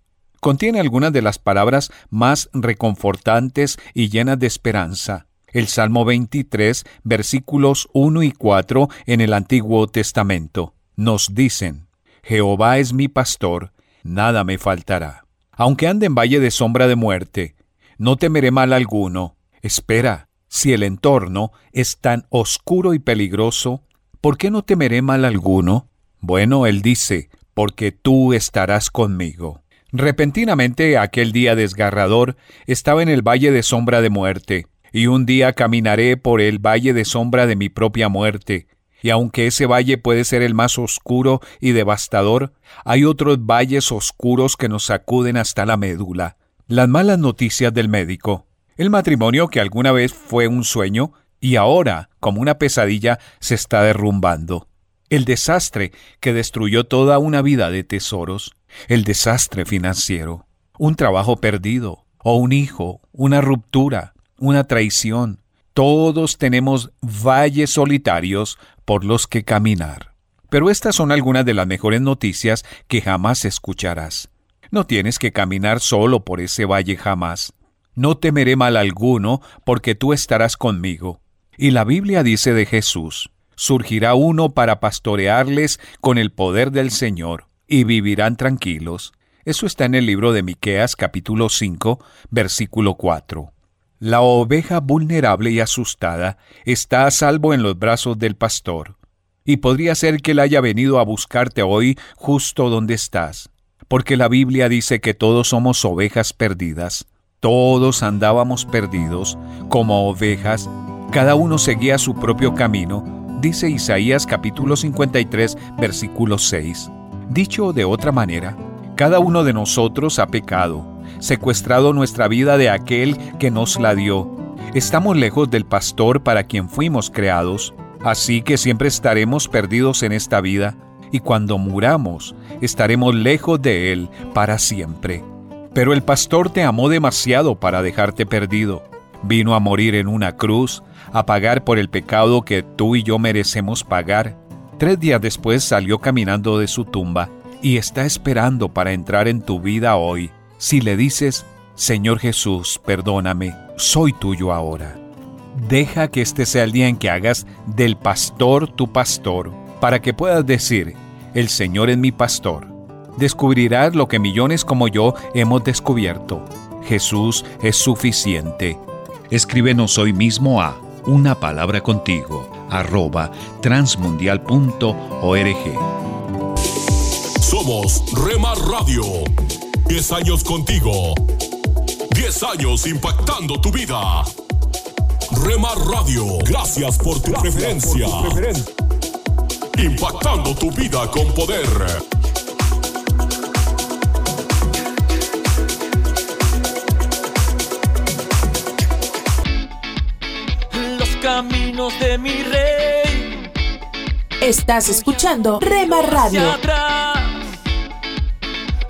Contiene algunas de las palabras más reconfortantes y llenas de esperanza. El Salmo 23, versículos 1 y 4 en el Antiguo Testamento, nos dicen, Jehová es mi pastor, nada me faltará. Aunque ande en valle de sombra de muerte, no temeré mal alguno. Espera, si el entorno es tan oscuro y peligroso, ¿por qué no temeré mal alguno? Bueno, él dice, porque tú estarás conmigo. Repentinamente aquel día desgarrador estaba en el valle de sombra de muerte, y un día caminaré por el valle de sombra de mi propia muerte, y aunque ese valle puede ser el más oscuro y devastador, hay otros valles oscuros que nos sacuden hasta la médula. Las malas noticias del médico, el matrimonio que alguna vez fue un sueño y ahora, como una pesadilla, se está derrumbando. El desastre que destruyó toda una vida de tesoros. El desastre financiero. Un trabajo perdido. O un hijo. Una ruptura. Una traición. Todos tenemos valles solitarios por los que caminar. Pero estas son algunas de las mejores noticias que jamás escucharás. No tienes que caminar solo por ese valle jamás. No temeré mal alguno, porque tú estarás conmigo. Y la Biblia dice de Jesús, surgirá uno para pastorearles con el poder del Señor, y vivirán tranquilos. Eso está en el libro de Miqueas capítulo 5, versículo 4. La oveja vulnerable y asustada está a salvo en los brazos del pastor. Y podría ser que él haya venido a buscarte hoy justo donde estás, porque la Biblia dice que todos somos ovejas perdidas. Todos andábamos perdidos, como ovejas, cada uno seguía su propio camino, dice Isaías capítulo 53, versículo 6. Dicho de otra manera, cada uno de nosotros ha pecado, secuestrado nuestra vida de aquel que nos la dio. Estamos lejos del pastor para quien fuimos creados, así que siempre estaremos perdidos en esta vida, y cuando muramos, estaremos lejos de él para siempre. Pero el pastor te amó demasiado para dejarte perdido. Vino a morir en una cruz, a pagar por el pecado que tú y yo merecemos pagar. Tres días después salió caminando de su tumba y está esperando para entrar en tu vida hoy. Si le dices, Señor Jesús, perdóname, soy tuyo ahora. Deja que este sea el día en que hagas del pastor tu pastor, para que puedas decir, el Señor es mi pastor descubrirás lo que millones como yo hemos descubierto. Jesús es suficiente. Escríbenos hoy mismo a una palabra contigo arroba transmundial.org. Somos Remar Radio. 10 años contigo. 10 años impactando tu vida. Remar Radio, gracias por tu preferencia. Impactando tu vida con poder. caminos de mi rey. Estás escuchando Rema Radio.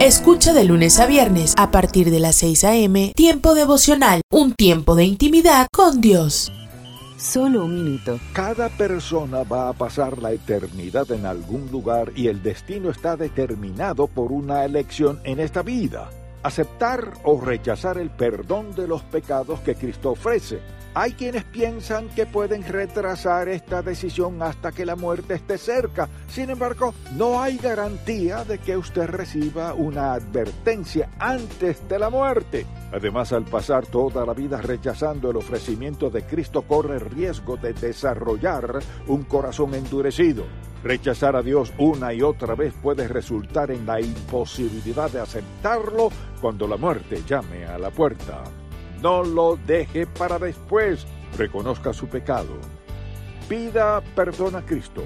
Escucha de lunes a viernes a partir de las 6 a.m. Tiempo devocional, un tiempo de intimidad con Dios. Solo un minuto. Cada persona va a pasar la eternidad en algún lugar y el destino está determinado por una elección en esta vida. Aceptar o rechazar el perdón de los pecados que Cristo ofrece Hay quienes piensan que pueden retrasar esta decisión hasta que la muerte esté cerca. Sin embargo, no hay garantía de que usted reciba una advertencia antes de la muerte. Además, al pasar toda la vida rechazando el ofrecimiento de Cristo, corre riesgo de desarrollar un corazón endurecido. Rechazar a Dios una y otra vez puede resultar en la imposibilidad de aceptarlo cuando la muerte llame a la puerta. No lo deje para después. Reconozca su pecado. Pida perdón a Cristo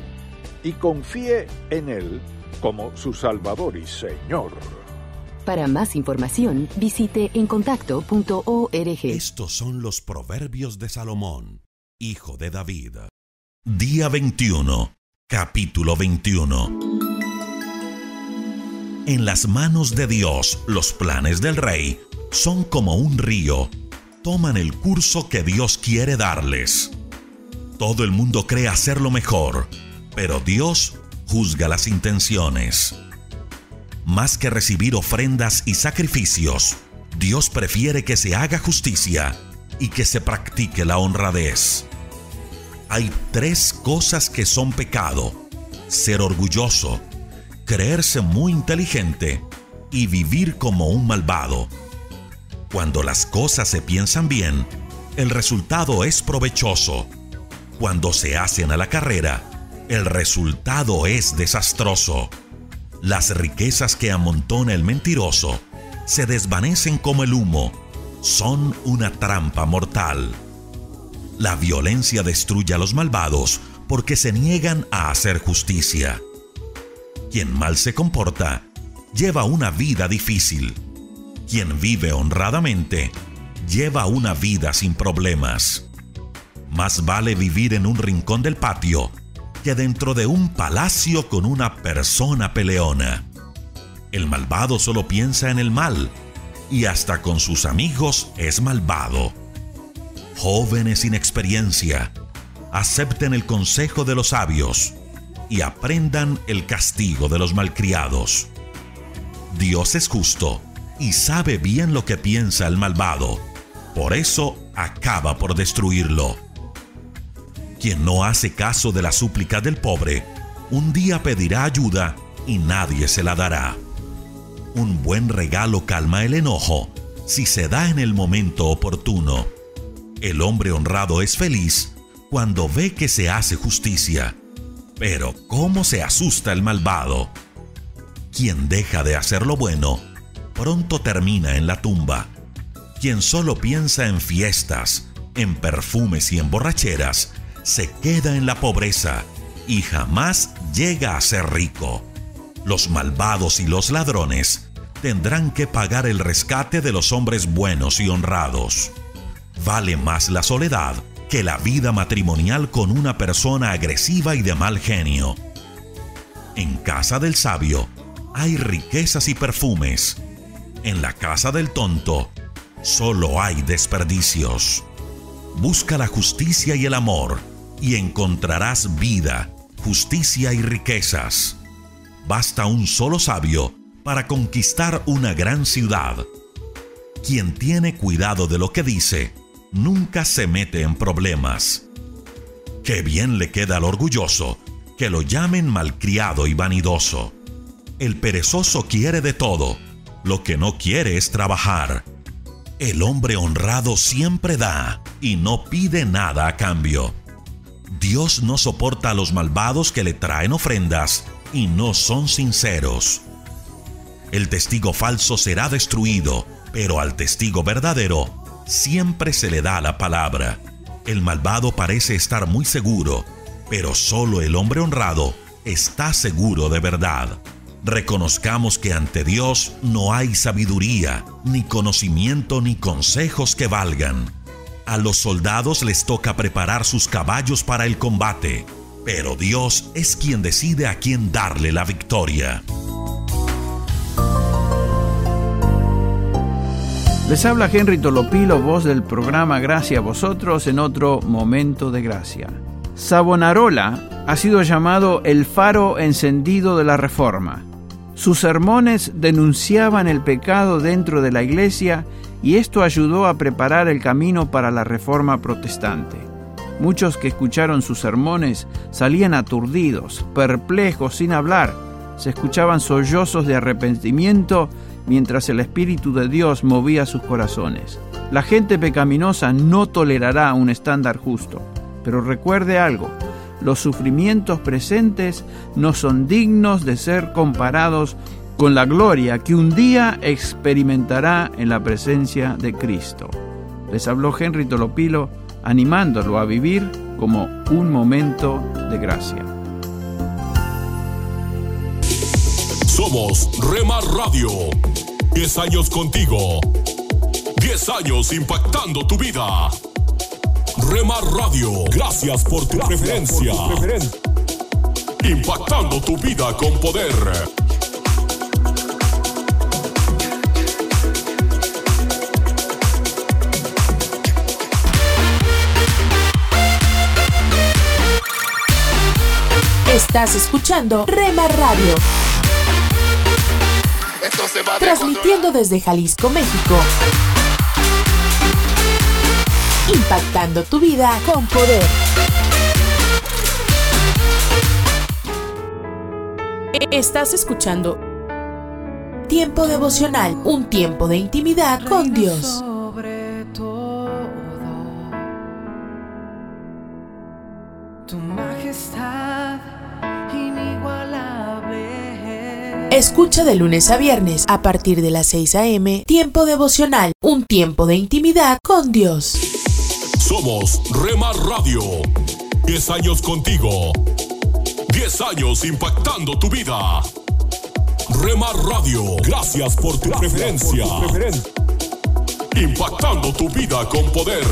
y confíe en Él como su Salvador y Señor. Para más información, visite encontacto.org. Estos son los proverbios de Salomón, hijo de David. Día 21, capítulo 21. En las manos de Dios los planes del rey son como un río toman el curso que Dios quiere darles. Todo el mundo cree hacer lo mejor, pero Dios juzga las intenciones. Más que recibir ofrendas y sacrificios, Dios prefiere que se haga justicia y que se practique la honradez. Hay tres cosas que son pecado. Ser orgulloso, creerse muy inteligente y vivir como un malvado. Cuando las cosas se piensan bien, el resultado es provechoso. Cuando se hacen a la carrera, el resultado es desastroso. Las riquezas que amontona el mentiroso se desvanecen como el humo, son una trampa mortal. La violencia destruye a los malvados porque se niegan a hacer justicia. Quien mal se comporta lleva una vida difícil quien vive honradamente lleva una vida sin problemas. Más vale vivir en un rincón del patio que dentro de un palacio con una persona peleona. El malvado solo piensa en el mal y hasta con sus amigos es malvado. Jóvenes sin experiencia, acepten el consejo de los sabios y aprendan el castigo de los malcriados. Dios es justo y sabe bien lo que piensa el malvado. Por eso acaba por destruirlo. Quien no hace caso de la súplica del pobre, un día pedirá ayuda y nadie se la dará. Un buen regalo calma el enojo si se da en el momento oportuno. El hombre honrado es feliz cuando ve que se hace justicia. Pero ¿cómo se asusta el malvado? Quien deja de hacer lo bueno, pronto termina en la tumba. Quien solo piensa en fiestas, en perfumes y en borracheras, se queda en la pobreza y jamás llega a ser rico. Los malvados y los ladrones tendrán que pagar el rescate de los hombres buenos y honrados. Vale más la soledad que la vida matrimonial con una persona agresiva y de mal genio. En casa del sabio hay riquezas y perfumes, en la casa del tonto solo hay desperdicios. Busca la justicia y el amor y encontrarás vida, justicia y riquezas. Basta un solo sabio para conquistar una gran ciudad. Quien tiene cuidado de lo que dice, nunca se mete en problemas. Qué bien le queda al orgulloso que lo llamen malcriado y vanidoso. El perezoso quiere de todo, lo que no quiere es trabajar. El hombre honrado siempre da y no pide nada a cambio. Dios no soporta a los malvados que le traen ofrendas y no son sinceros. El testigo falso será destruido, pero al testigo verdadero siempre se le da la palabra. El malvado parece estar muy seguro, pero solo el hombre honrado está seguro de verdad reconozcamos que ante Dios no hay sabiduría, ni conocimiento, ni consejos que valgan. A los soldados les toca preparar sus caballos para el combate, pero Dios es quien decide a quién darle la victoria. Les habla Henry Tolopilo, voz del programa Gracia a vosotros en otro momento de gracia. Savonarola ha sido llamado el faro encendido de la Reforma sus sermones denunciaban el pecado dentro de la iglesia y esto ayudó a preparar el camino para la reforma protestante. Muchos que escucharon sus sermones salían aturdidos, perplejos, sin hablar. Se escuchaban sollozos de arrepentimiento mientras el Espíritu de Dios movía sus corazones. La gente pecaminosa no tolerará un estándar justo. Pero recuerde algo, los sufrimientos presentes no son dignos de ser comparados con la gloria que un día experimentará en la presencia de Cristo. Les habló Henry Tolopilo animándolo a vivir como un momento de gracia. Somos Rema Radio. 10 años contigo. 10 años impactando tu vida. Rema Radio, gracias por tu preferencia. Impactando tu vida con poder. Estás escuchando Rema Radio. Transmitiendo desde Jalisco, México. Impactando tu vida con poder. Estás escuchando Tiempo devocional, un tiempo de intimidad con Dios. Sobre todo, tu majestad inigualable. Escucha de lunes a viernes a partir de las 6 a.m. Tiempo devocional, un tiempo de intimidad con Dios. Somos Rema Radio. 10 años contigo. 10 años impactando tu vida. Rema Radio, gracias por tu preferencia. Impactando tu vida con poder.